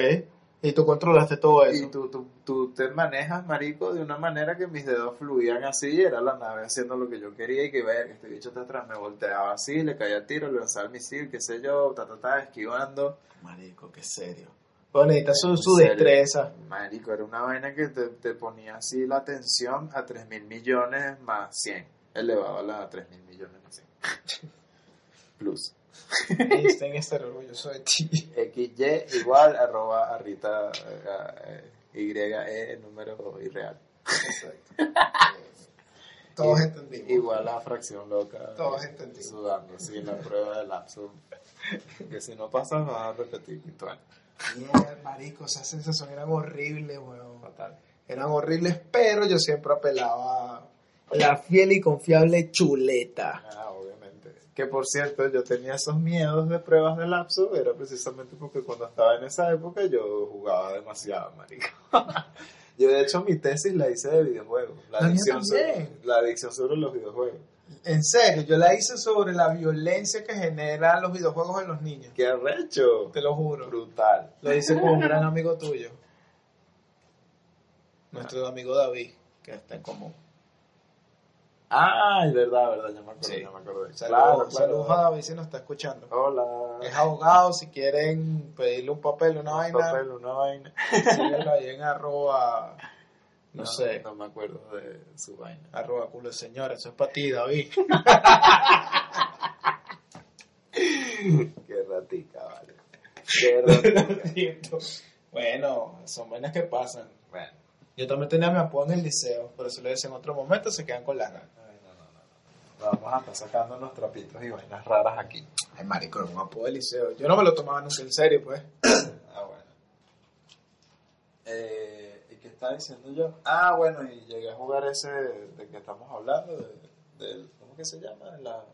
Y tú controlaste todo eso. Y tú, tú, tú te manejas, marico, de una manera que mis dedos fluían así y era la nave haciendo lo que yo quería y que ver que este bicho está atrás me volteaba así, le caía tiro, le lanzaba el misil, qué sé yo, ta, ta, ta, esquivando. Marico, qué serio. Bueno, necesita su, su destreza. Marico, era una vaina que te, te ponía así la tensión a 3 mil millones más 100. Elevaba la a 3 mil millones más 100. Plus. Einstein estar orgulloso de ti. XY igual arroba arrita eh, YE número irreal. Exacto. Todos entendimos. Igual a fracción loca. Todos entendimos. Sudando, sí, la prueba del lapso. Que si no pasas vas a repetir. Mierda, marico, esas sensaciones eran horribles, weón. Fatal. Eran horribles, pero yo siempre apelaba a la fiel y confiable chuleta. Ah. Que por cierto, yo tenía esos miedos de pruebas de lapso, era precisamente porque cuando estaba en esa época yo jugaba demasiado, marico. yo de hecho mi tesis la hice de videojuegos. La adicción, sobre, la adicción sobre los videojuegos. En serio, yo la hice sobre la violencia que generan los videojuegos en los niños. ¡Qué arrecho! Te lo juro. Brutal. Lo hice con un gran amigo tuyo. Nuestro amigo David, que está en común. Ah, es verdad, verdad, ya me acordé, Sí. ya me acordé. Saludos, saludos a David si nos está escuchando. Hola. Es abogado, si quieren pedirle un papel, una Un vaina, papel, una vaina. síguelo ahí en arroba, no, sé, No me acuerdo de su vaina. arroba culo de señora, eso es para ti, David. Qué ratica, vale. Qué ratica. bueno, son vainas que pasan. bueno. Yo también tenía mi apodo en el liceo, por eso lo decía en otro momento, se quedan con las ganas. Ay, no, no, no, no. Vamos a estar sacando unos trapitos y vainas raras aquí. Ay, marico, un apodo del liceo. Yo no me lo tomaba nunca en serio, pues. Ah, bueno. Eh, ¿Y qué estaba diciendo yo? Ah, bueno, y llegué a jugar ese de que estamos hablando, de, del, ¿cómo que se llama? La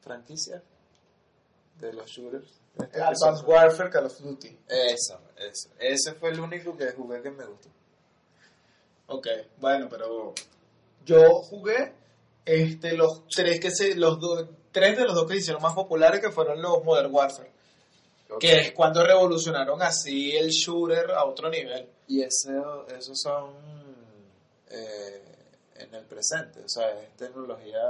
franquicia de los shooters. Este que Advanced Warfare, Call of Duty. Eso, eso. Ese fue el único que jugué que me gustó. Ok, bueno, pero yo jugué este, los tres que se, los do- tres de los dos que se hicieron más populares que fueron los Modern Warfare, Ok. que es cuando revolucionaron así el shooter a otro nivel. Y ese, esos son eh, en el presente, o sea, es tecnología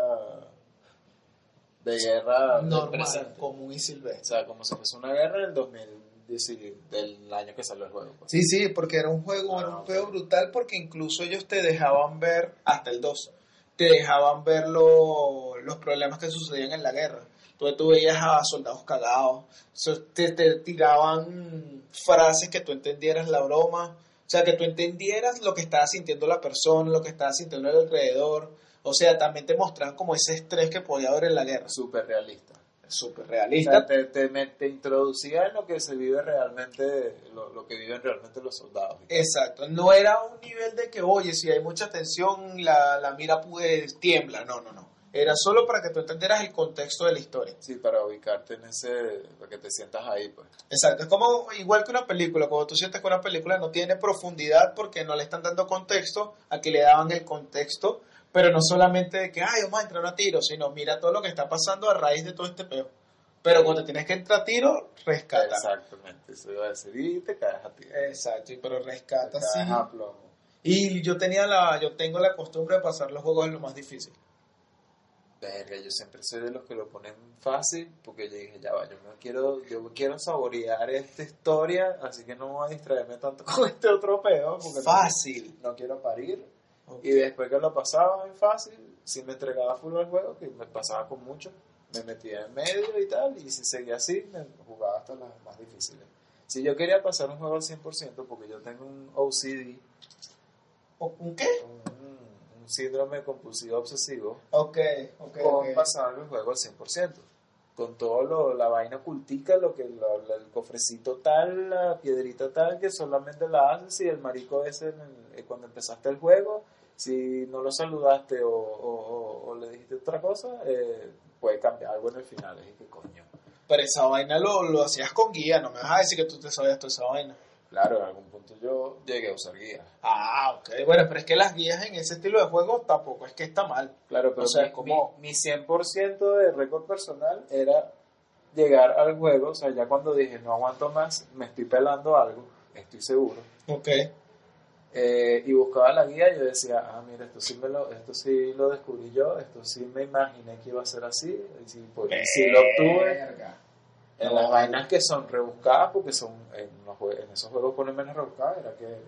de guerra normal, común y O silvestre. sea, como si fuese una guerra del 2010, del año que salió el juego. pues. Sí, sí, porque era un juego, era Ah, un juego brutal porque incluso ellos te dejaban ver, hasta el 2, te dejaban ver lo- los problemas que sucedían en la guerra. Tú veías a soldados cagados, te, te tiraban frases que tú entendieras la broma, o sea, que tú entendieras lo que estaba sintiendo la persona, lo que estaba sintiendo el alrededor. O sea, también te mostraban como ese estrés que podía haber en la guerra. Súper realista. Súper O realista. sea, te, te, te introducía en lo que se vive realmente, lo, lo que viven realmente los soldados. Exacto, no era un nivel de que, oye, si hay mucha tensión, la, la mira pues, tiembla, no, no, no. Era solo para que tú entendieras el contexto de la historia. Sí, para ubicarte en ese, para que te sientas ahí, pues. Exacto, es como igual que una película, cuando tú sientes que una película no tiene profundidad porque no le están dando contexto, aquí le daban el contexto, pero no solamente de que, ay, vamos a entrar a tiro, sino mira todo lo que está pasando a raíz de todo este peo. Pero cuando tienes que entrar a tiro, rescata. Exactamente, eso iba a decir, y te caes a ti. Exacto, pero Te rescata caes sí. a plomo. Y yo tenía la, yo tengo la costumbre de pasar los juegos en lo más difícil. Verga, yo siempre soy de los que lo ponen fácil, porque yo dije, ya va, yo me quiero, yo quiero saborear esta historia, así que no voy a distraerme tanto con este otro pedo, porque no- Fácil. no, quiero parir. Y después que lo pasaba en fácil, si me entregaba full al juego, que me pasaba con mucho, me metía en medio y tal, y si seguía así, me jugaba hasta las más difíciles. Si yo quería pasar un juego al 100%, porque yo tengo un OCD, ¿O ¿Un qué? un, un síndrome compulsivo obsesivo, Ok, ok. con pasar el juego al 100%. Con todo lo, la vaina cultica, lo que el cofrecito tal, la piedrita tal, que solamente la haces si el marico ese en el- eh, cuando empezaste el juego, si no lo saludaste o le dijiste otra cosa, eh, puede cambiar algo en el final. Es que coño. Pero esa vaina lo, lo hacías con guía, no me vas a decir que tú te sabías toda esa vaina. Claro, en algún punto yo llegué a usar guías. Ah, ok. Bueno, pero es que las guías en ese estilo de juego tampoco es que está mal. Claro, pero O sea, mi, como- mi, mi 100% de récord personal era llegar al juego, o sea, ya cuando dije no aguanto más, me estoy pelando algo, estoy seguro, Ok. eh, y buscaba la guía y yo decía, ah, mira, esto sí, me lo, esto sí lo descubrí yo, esto sí me imaginé que iba a ser así, y si, pues, si lo obtuve en las vainas que son rebuscadas, porque son en, los en esos juegos ponen menos rebuscadas, era que,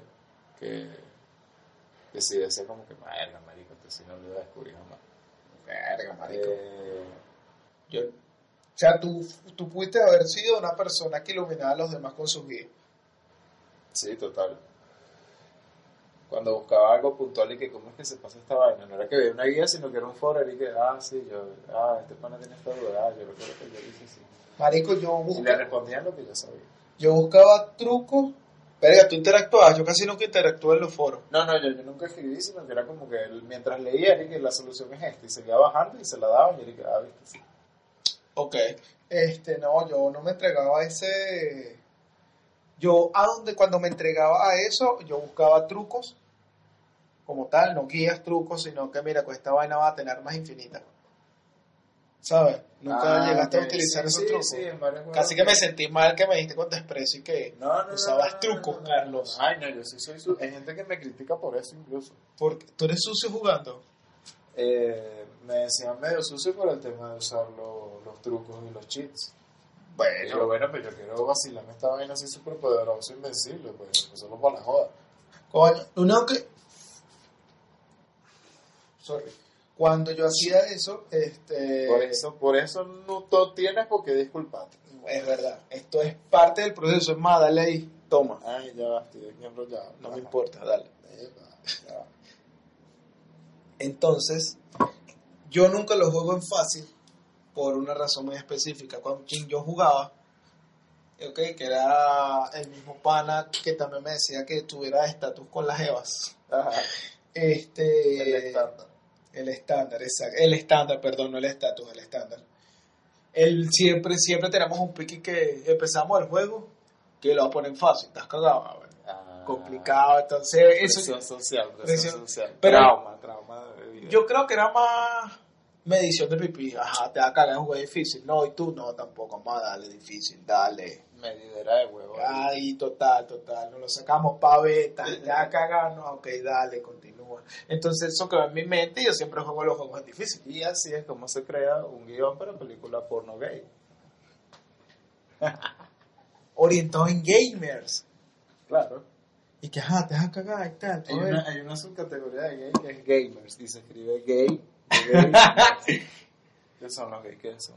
que, que sí decía como que, verga, marico, esto sí no lo iba a descubrir jamás. Verga, Eh, Yo, o sea, tú, tú pudiste haber sido una persona que iluminaba a los demás con sus guías. Sí, total. Cuando buscaba algo puntual y que cómo es que se pasa esta vaina, no era que veía una guía, sino que era un foro y que, ah, sí, yo, ah, este pana tiene esta duda, ah, yo recuerdo que yo dije sí. Marico, yo, Y busca- le respondían lo que yo sabía. yo buscaba trucos. Verga, tú interactuabas. Yo casi nunca interactué en los foros. No, no, yo, yo nunca escribí, sino que era como que él, mientras leía, era que la solución es esta, y seguía bajando y se la daban, y era que, ah, viste, sí. Ok. Este, no, yo no me entregaba ese. Yo, a donde cuando me entregaba a eso, yo buscaba trucos como tal, no guías, trucos, sino que mira, con esta vaina va a tener más infinita. ¿Sabes? Nunca Ah, llegaste a utilizar sí, esos sí, trucos. sí. Casi que me sentí mal que me dijiste con desprecio y que No, no, no, usabas no, trucos. Carlos. Ay, no, yo sí soy su... Hay gente que me critica por eso incluso. Porque tú eres sucio jugando. Eh, me decían medio sucio por el tema de usar lo- los trucos y los cheats. Y yo, Bueno, bueno, pero yo quiero vacilarme esta vaina así súper poderoso, invencible, pues, pues solo para la joda. coño, no que. Sorry. Cuando yo hacía eso, este. Por eso, por eso no tienes por qué disculparte. Es verdad. Esto es parte del proceso. Es más, dale ahí. Toma. Ay, ya va, estoy enrollado. No me importa, dale. Ya. Entonces, yo nunca lo juego en fácil por una razón muy específica. Con quien yo jugaba, ok, que era el mismo pana que también me decía que tuviera estatus con las Evas. Ajá. Este, El estándar. El estándar, exacto. El estándar, perdón, no el estatus, el estándar. El, siempre, siempre tenemos un piqui que empezamos el juego, que lo poner fácil, estás cagado, ah, bueno, Ah, complicado, entonces eso Presión social, presión, social. Pero- trauma, trauma de yo creo que era más medición de pipí, ajá, te va a cagar en juego difícil, no, y tú no, tampoco, más dale difícil, dale. Medidera de huevo. Ay, total, total. Nos lo sacamos pa' beta, ya cagamos, ok, dale, continúa. Entonces eso quedó en mi mente y yo siempre juego los juegos difíciles. Y así es como se crea un guion para película porno gay. Orientado en gamers. Claro. Y que, ajá, te vas a cagar y tal. Hay una, hay una subcategoría de gay que es gamers y se escribe gay. gay. que son los gays que son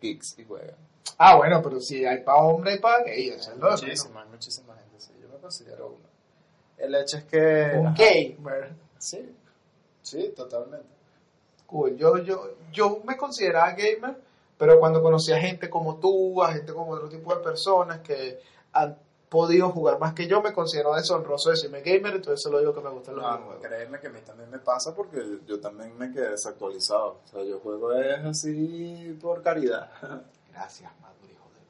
geeks y juegan. Ah, bueno, pero si hay pa' hombre y pa' gay, eso es lo de menos. Muchísima, muchísima gente, sí. Yo me considero uno. El hecho es que... Un gamer. Sí, sí, totalmente. Cool. Yo, yo, yo me consideraba gamer, pero cuando conocí a gente como tú, a gente como otro tipo de personas que han podido jugar más que yo, me considero deshonroso decirme gamer, entonces solo digo que me gustan los No, videojuegos. créeme que a mí también me pasa porque yo también me quedé desactualizado. O sea, yo juego es así por caridad. Gracias, maduro hijo de...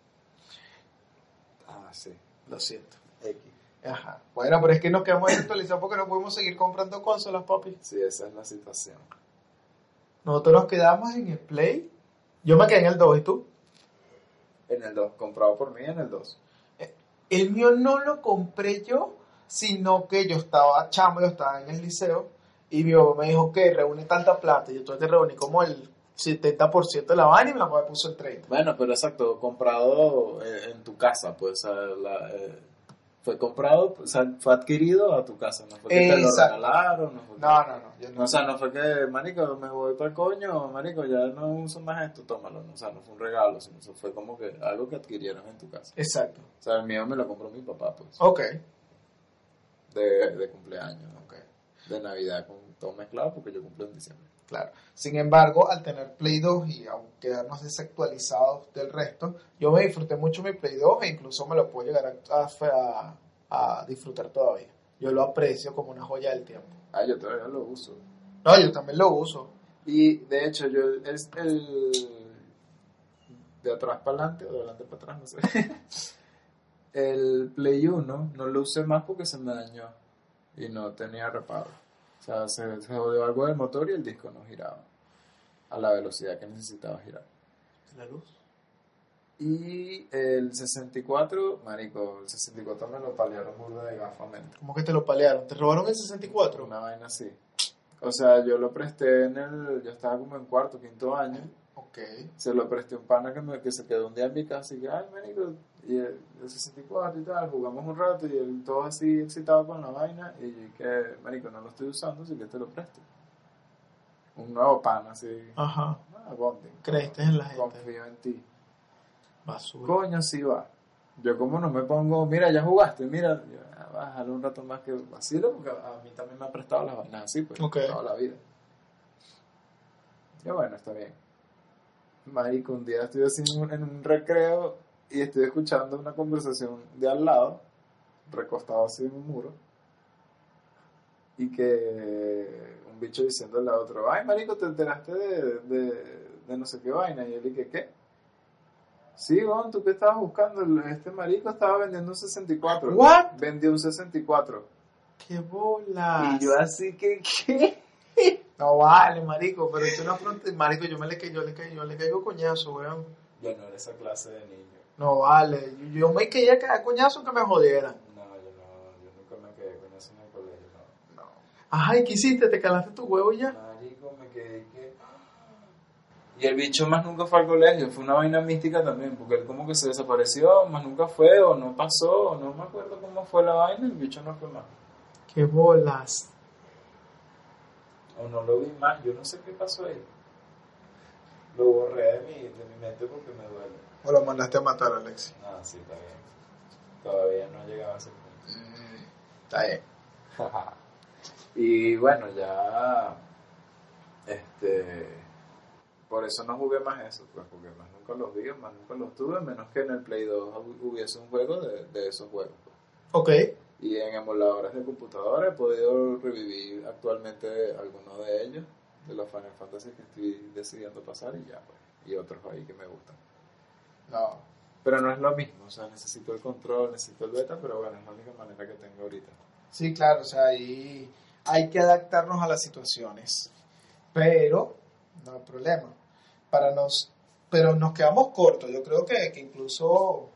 ah, sí. Lo siento. X. Ajá. Bueno, pero es que nos quedamos desactualizados porque no podemos seguir comprando consolas, papi. Sí, esa es la situación. Nosotros nos quedamos en el Play. Yo me quedé en el 2, ¿y tú? En el 2, comprado por mí en el 2. El mío no lo compré yo, sino que yo estaba chamo, yo estaba en el liceo, y mi papá me dijo que reúne tanta plata, y yo tuve que reunir como el 70% de la vaina y me puso el 30%. Bueno, pero exacto, comprado eh, en tu casa, pues, la, eh, fue comprado, o sea, fue adquirido a tu casa, no fue que te lo regalaron, no fue que- No, no, no, yo no. O sea, no fue que, marico, me voy para el coño, marico, ya no uso más esto, tómalo. O sea, no fue un regalo, sino eso fue como que algo que adquirieron en tu casa. Exacto. O sea, el mío me lo compró mi papá, pues, Ok. de, de cumpleaños. Ok, de Navidad, con todo mezclado, porque yo cumplo en diciembre. Claro. Sin embargo, al tener Play 2 y aún quedarnos desactualizados del resto, yo me disfruté mucho mi Play 2 e incluso me lo puedo llegar a, a- a disfrutar todavía. Yo lo aprecio como una joya del tiempo. Ah, yo todavía lo uso. No, yo también lo uso. Y de hecho, yo es el de atrás para adelante o de adelante para atrás, no sé. El Play 1 no lo usé más porque se me dañó y no tenía reparo. O sea, se, se jodió algo del motor y el disco no giraba a la velocidad que necesitaba girar. La luz. Y el 64, marico, el 64 me lo paliaron burda de gafamente. ¿Cómo que te lo palearon? ¿Te robaron el 64? Una vaina así. O sea, yo lo presté en el. Yo estaba como en cuarto, quinto año. Ok. Se lo presté a un pana que, me, que se quedó un día en mi casa y que, ay, marico, y el, el 64 y tal, jugamos un rato y él todo así excitado con la vaina y yo que, marico, no lo estoy usando, así que te lo presto. Un nuevo pana, así. Ajá. Ah, bonding. Creíste en la gente. Confío en ti. Basura. Coño, sí va. Yo como no me pongo, mira, ya jugaste, mira, yo, ah, bájale un rato más que vacilo, porque a a mí también me ha prestado las vainas así, pues, Ok. toda la vida. Y bueno, está bien. Marico, un día estoy así en un, en un recreo y estoy escuchando una conversación de al lado, recostado así en un muro, y que un bicho diciéndole a otro, ay, marico, te enteraste de, de, de no sé qué vaina, y él que, ¿qué? Sí, Gon, ¿tú qué estabas buscando? Este marico estaba vendiendo un 64. What? Vendió un 64. ¡Qué bolas! Y yo así que, ¿qué? No vale, marico, pero tú no afrontes. Marico, yo me le, ca- yo le, ca- yo le caigo coñazo, weón. Yo no era esa clase de niño. No vale. Yo, yo me quería caer coñazo que me jodieran. No, yo no, yo nunca me quedé con eso en el colegio, no. No. Ajá, ¿y qué hiciste? ¿Te calaste tu huevo ya? Marico, me quedé que... Y el bicho más nunca fue al colegio, fue una vaina mística también, porque él como que se desapareció, más nunca fue, o no pasó, o no me acuerdo cómo fue la vaina, el bicho no fue más. ¡Qué bolas! O no lo vi más, yo no sé qué pasó ahí. Lo borré de mi, de mi mente porque me duele. O lo mandaste a matar, Alexi. No, sí, está bien. Todavía no he llegado a ese punto. Está bien. y bueno, ya. Este. Por eso no jugué más eso, pues, porque más nunca los vi, más nunca los tuve, menos que en el Play 2 hu- hubiese un juego de, de esos juegos. pues. Ok. Y en emuladores de computadora he podido revivir actualmente algunos de ellos, de los Final Fantasy que estoy decidiendo pasar y ya, pues. Y otros ahí que me gustan. No. Pero no es lo mismo, o sea, necesito el control, necesito el beta, pero bueno, es la única manera que tengo ahorita. Sí, claro, o sea, ahí hay que adaptarnos a las situaciones. Pero, no hay problema. Para nos, pero nos quedamos cortos. Yo creo que, que incluso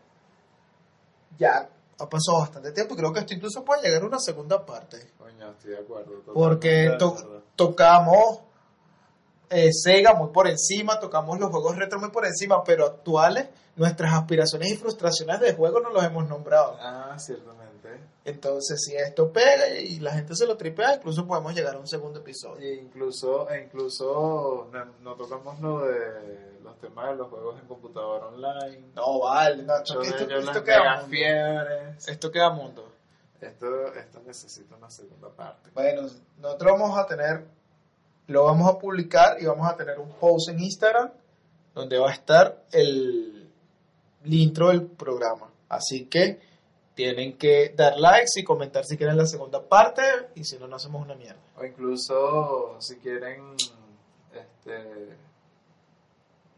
ya ha pasado bastante tiempo. Creo que esto incluso puede llegar a una segunda parte. Coño, estoy de acuerdo. Porque to- tocamos eh, Sega muy por encima, tocamos los juegos retro muy por encima, pero actuales, nuestras aspiraciones y frustraciones de juego no los hemos nombrado. Ah, ciertamente. Entonces, si esto pega y la gente se lo tripea, incluso podemos llegar a un segundo episodio. E incluso, e incluso no, no tocamos lo de los temas de los juegos en computadora online. No, vale, no, esto, esto, esto queda mundo. Esto queda mundo. Esto, esto necesita una segunda parte. Bueno, nosotros vamos a tener, lo vamos a publicar y vamos a tener un post en Instagram donde va a estar el, el intro del programa. Así que tienen que dar likes y comentar si quieren la segunda parte y si no, no hacemos una mierda. O incluso si quieren este,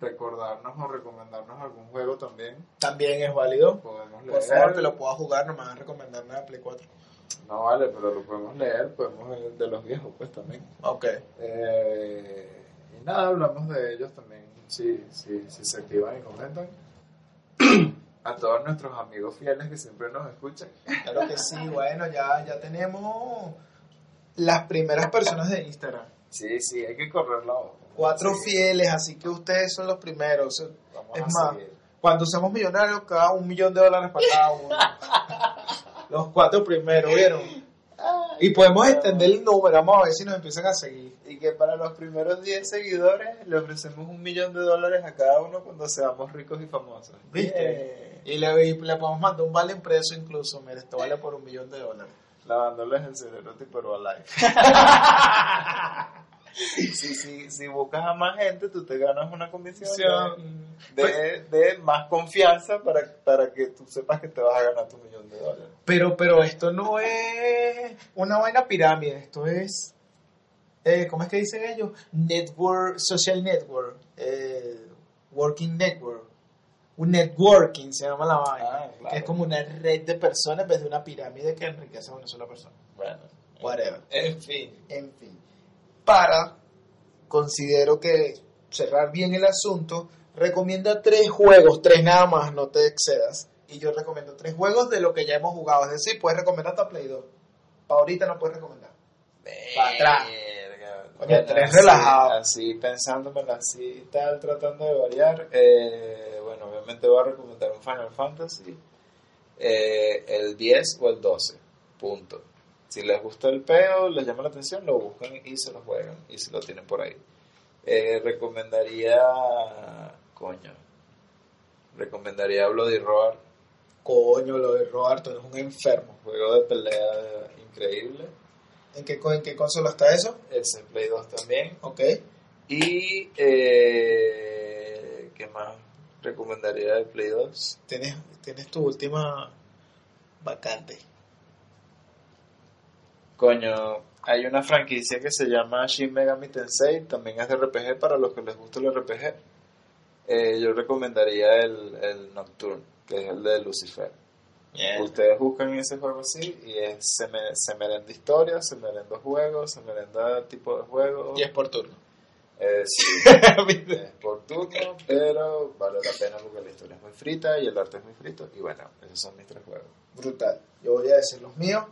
recordarnos o recomendarnos algún juego también, También es válido. podemos leer. Por favor, que lo pueda jugar, no me van a recomendar nada de Play 4. No vale, pero lo podemos leer, podemos leer de los viejos pues también. Ok. Eh, y nada, hablamos de ellos también, si, si, si se activan y comentan. A todos nuestros amigos fieles que siempre nos escuchan. Claro que sí, bueno, ya, ya tenemos las primeras personas de Instagram. Sí, sí, hay que correrlo. Cuatro Sí, fieles, así que ustedes son los primeros. Vamos Es a más, seguir. cuando seamos millonarios, cada un millón de dólares para cada uno. los cuatro primeros, ¿vieron? Y podemos extender el número, vamos a ver si nos empiezan a seguir. Y que para los primeros 10 seguidores le ofrecemos un millón de dólares a cada uno cuando seamos ricos y famosos. ¿Viste? Y le, y le podemos mandar un vale impreso incluso, mira, esto vale por un millón de dólares. Lavándoles el cerebro tipo Herbalife. si, si, si buscas a más gente, tú te ganas una comisión de, de, de más confianza para, para que tú sepas que te vas a ganar tu millón de dólares. Pero, pero esto no es una vaina pirámide, esto es, eh, ¿cómo es que dicen ellos? Network, social network, eh, working network, un networking se llama la vaina, Ah, claro. que es como una red de personas en vez de una pirámide que enriquece a una sola persona. Bueno, Whatever. en fin. En fin, para, considero que cerrar bien el asunto, recomienda tres juegos, tres nada más, no te excedas. Y yo recomiendo tres juegos de lo que ya hemos jugado. Es decir, puedes recomendar hasta Play 2. Para ahorita no puedes recomendar. Pa' atrás. Oye, tres así- relajado. Así, pensándomelo así tal, tratando de variar. eh, bueno, obviamente voy a recomendar un Final Fantasy. eh, el 10 o el 12. Punto. Si les gusta el peo, les llama la atención, lo buscan y se lo juegan. Y si lo tienen por ahí. Eh, recomendaría. Coño. Recomendaría Bloody Roar. Coño, lo de Roberto es un enfermo. Juego de pelea increíble. ¿En qué, co- en qué consola está eso? Ese Play 2 también. Ok. Y. Eh, ¿Qué más recomendaría de Play 2? Tienes, tienes tu última vacante. Coño, hay una franquicia que se llama Shin Megami Tensei, también es de RPG para los que les gusta el RPG. Eh, yo recomendaría el, el Nocturne, que es el de Lucifer. Ustedes buscan ese juego así y es, se, me, se merenda historia, se merenda juegos, se merenda tipo de juego. Y es por turno. Eh, sí, es por turno, pero vale la pena porque la historia es muy frita y el arte es muy frito. Y bueno, esos son mis tres juegos. brutal. Yo voy a decir los míos.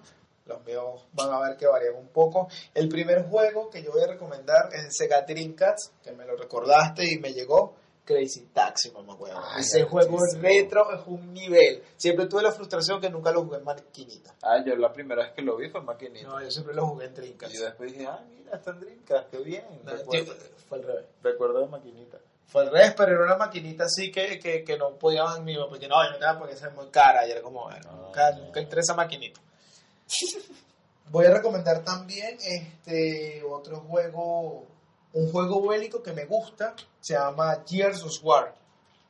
Los míos van a ver que varían un poco. El primer juego que yo voy a recomendar es Sega Dreamcast, que me lo recordaste y me llegó. Crazy Taxi, mamá huevo. Ay, Ese juego muchísimo. retro es un nivel. Siempre tuve la frustración que nunca lo jugué en maquinita. Ah, yo la primera vez que lo vi fue en maquinita. No, yo siempre lo jugué en Dreamcast. Y después dije, ah, mira, está en Dreamcast, qué bien. No, Recuerdo, tío, fue al revés. recuerdo de maquinita. Fue al revés, pero era una maquinita así que, que, que no podían ni porque no, yo no porque es muy cara. Y era como, bueno, Ah. nunca, nunca entré esa maquinita. Voy a recomendar también este otro juego, un juego bélico que me gusta, se llama Gears of War.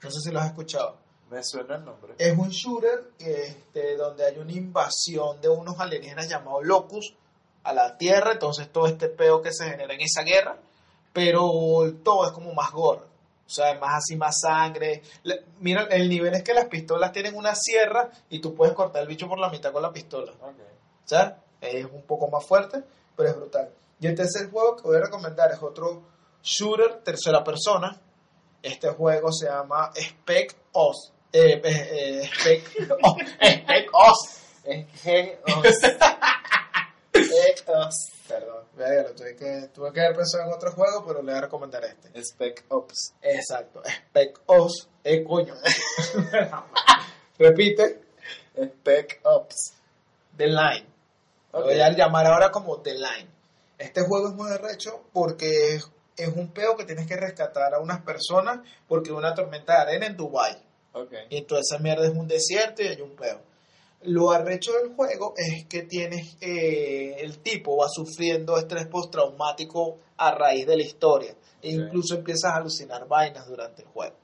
No sé si lo has escuchado. Me suena el nombre. Es un shooter este, donde hay una invasión de unos alienígenas llamados Locus a la Tierra, entonces todo este peo que se genera en esa guerra, pero todo es como más gore, o sea, es más así, más sangre. La- mira, el nivel es que las pistolas tienen una sierra y tú puedes cortar el bicho por la mitad con la pistola. O sea, es un poco más fuerte, pero es brutal. Y el tercer juego que voy a recomendar es otro shooter, tercera persona. Este juego se llama Spec Ops. Eh, eh, eh, Spec, oh, Spec Ops. Es G-Os. G-Ops. Perdón, tuve que, tuve que haber pensado en otro juego, pero le voy a recomendar este. Spec Ops. Exacto, Spec Ops. Eh, coño. Repite. Spec Ops. The Line. Lo voy a llamar ahora como The Line. Este juego es muy arrecho porque es, es un peo que tienes que rescatar a unas personas porque hay una tormenta de arena en Dubai Ok. Y toda esa mierda es un desierto y hay un peo. Lo arrecho del juego es que tienes eh, el tipo va sufriendo estrés postraumático a raíz de la historia. E incluso empiezas a alucinar vainas durante el juego.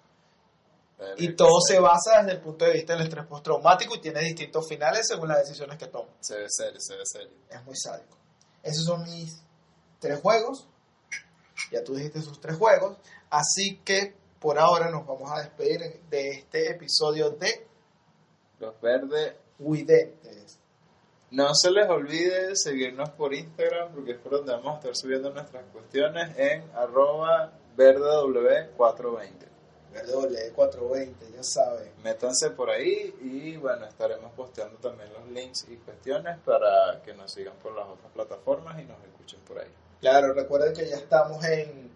Y todo se basa desde el punto de vista del estrés postraumático y tiene distintos finales según las decisiones que tomas. Se ve serio, se ve serio. Es muy sádico. Esos son mis tres juegos. Ya tú dijiste sus tres juegos. Así que por ahora nos vamos a despedir de este episodio de Los verdes. Widentes. No se les olvide seguirnos por Instagram porque es por donde vamos a estar subiendo nuestras cuestiones en arroba verdew420. Verde 420, ya saben. Métanse por ahí y bueno, estaremos posteando también los links y cuestiones para que nos sigan por las otras plataformas y nos escuchen por ahí. Claro, recuerden que ya estamos en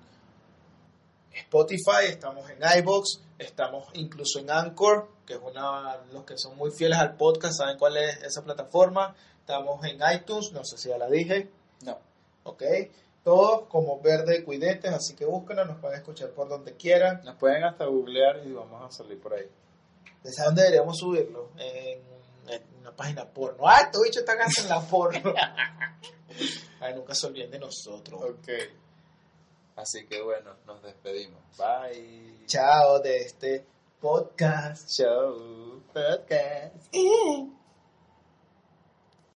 Spotify, estamos en iBox, estamos incluso en Anchor, que es una, los que son muy fieles al podcast saben cuál es esa plataforma. Estamos en iTunes, no sé si ya la dije, No, ok. Todos como Verde Cuidentes, así que búsquenos, nos pueden escuchar por donde quieran. nos pueden hasta googlear y vamos a salir por ahí. ¿Desde dónde deberíamos subirlo? En, en una página porno. ¡Ah, tu bicho está casi en la porno! Ay, nunca se olviden de nosotros. Ok. Así que bueno, nos despedimos. Bye. Chao de este podcast. Chao. Podcast.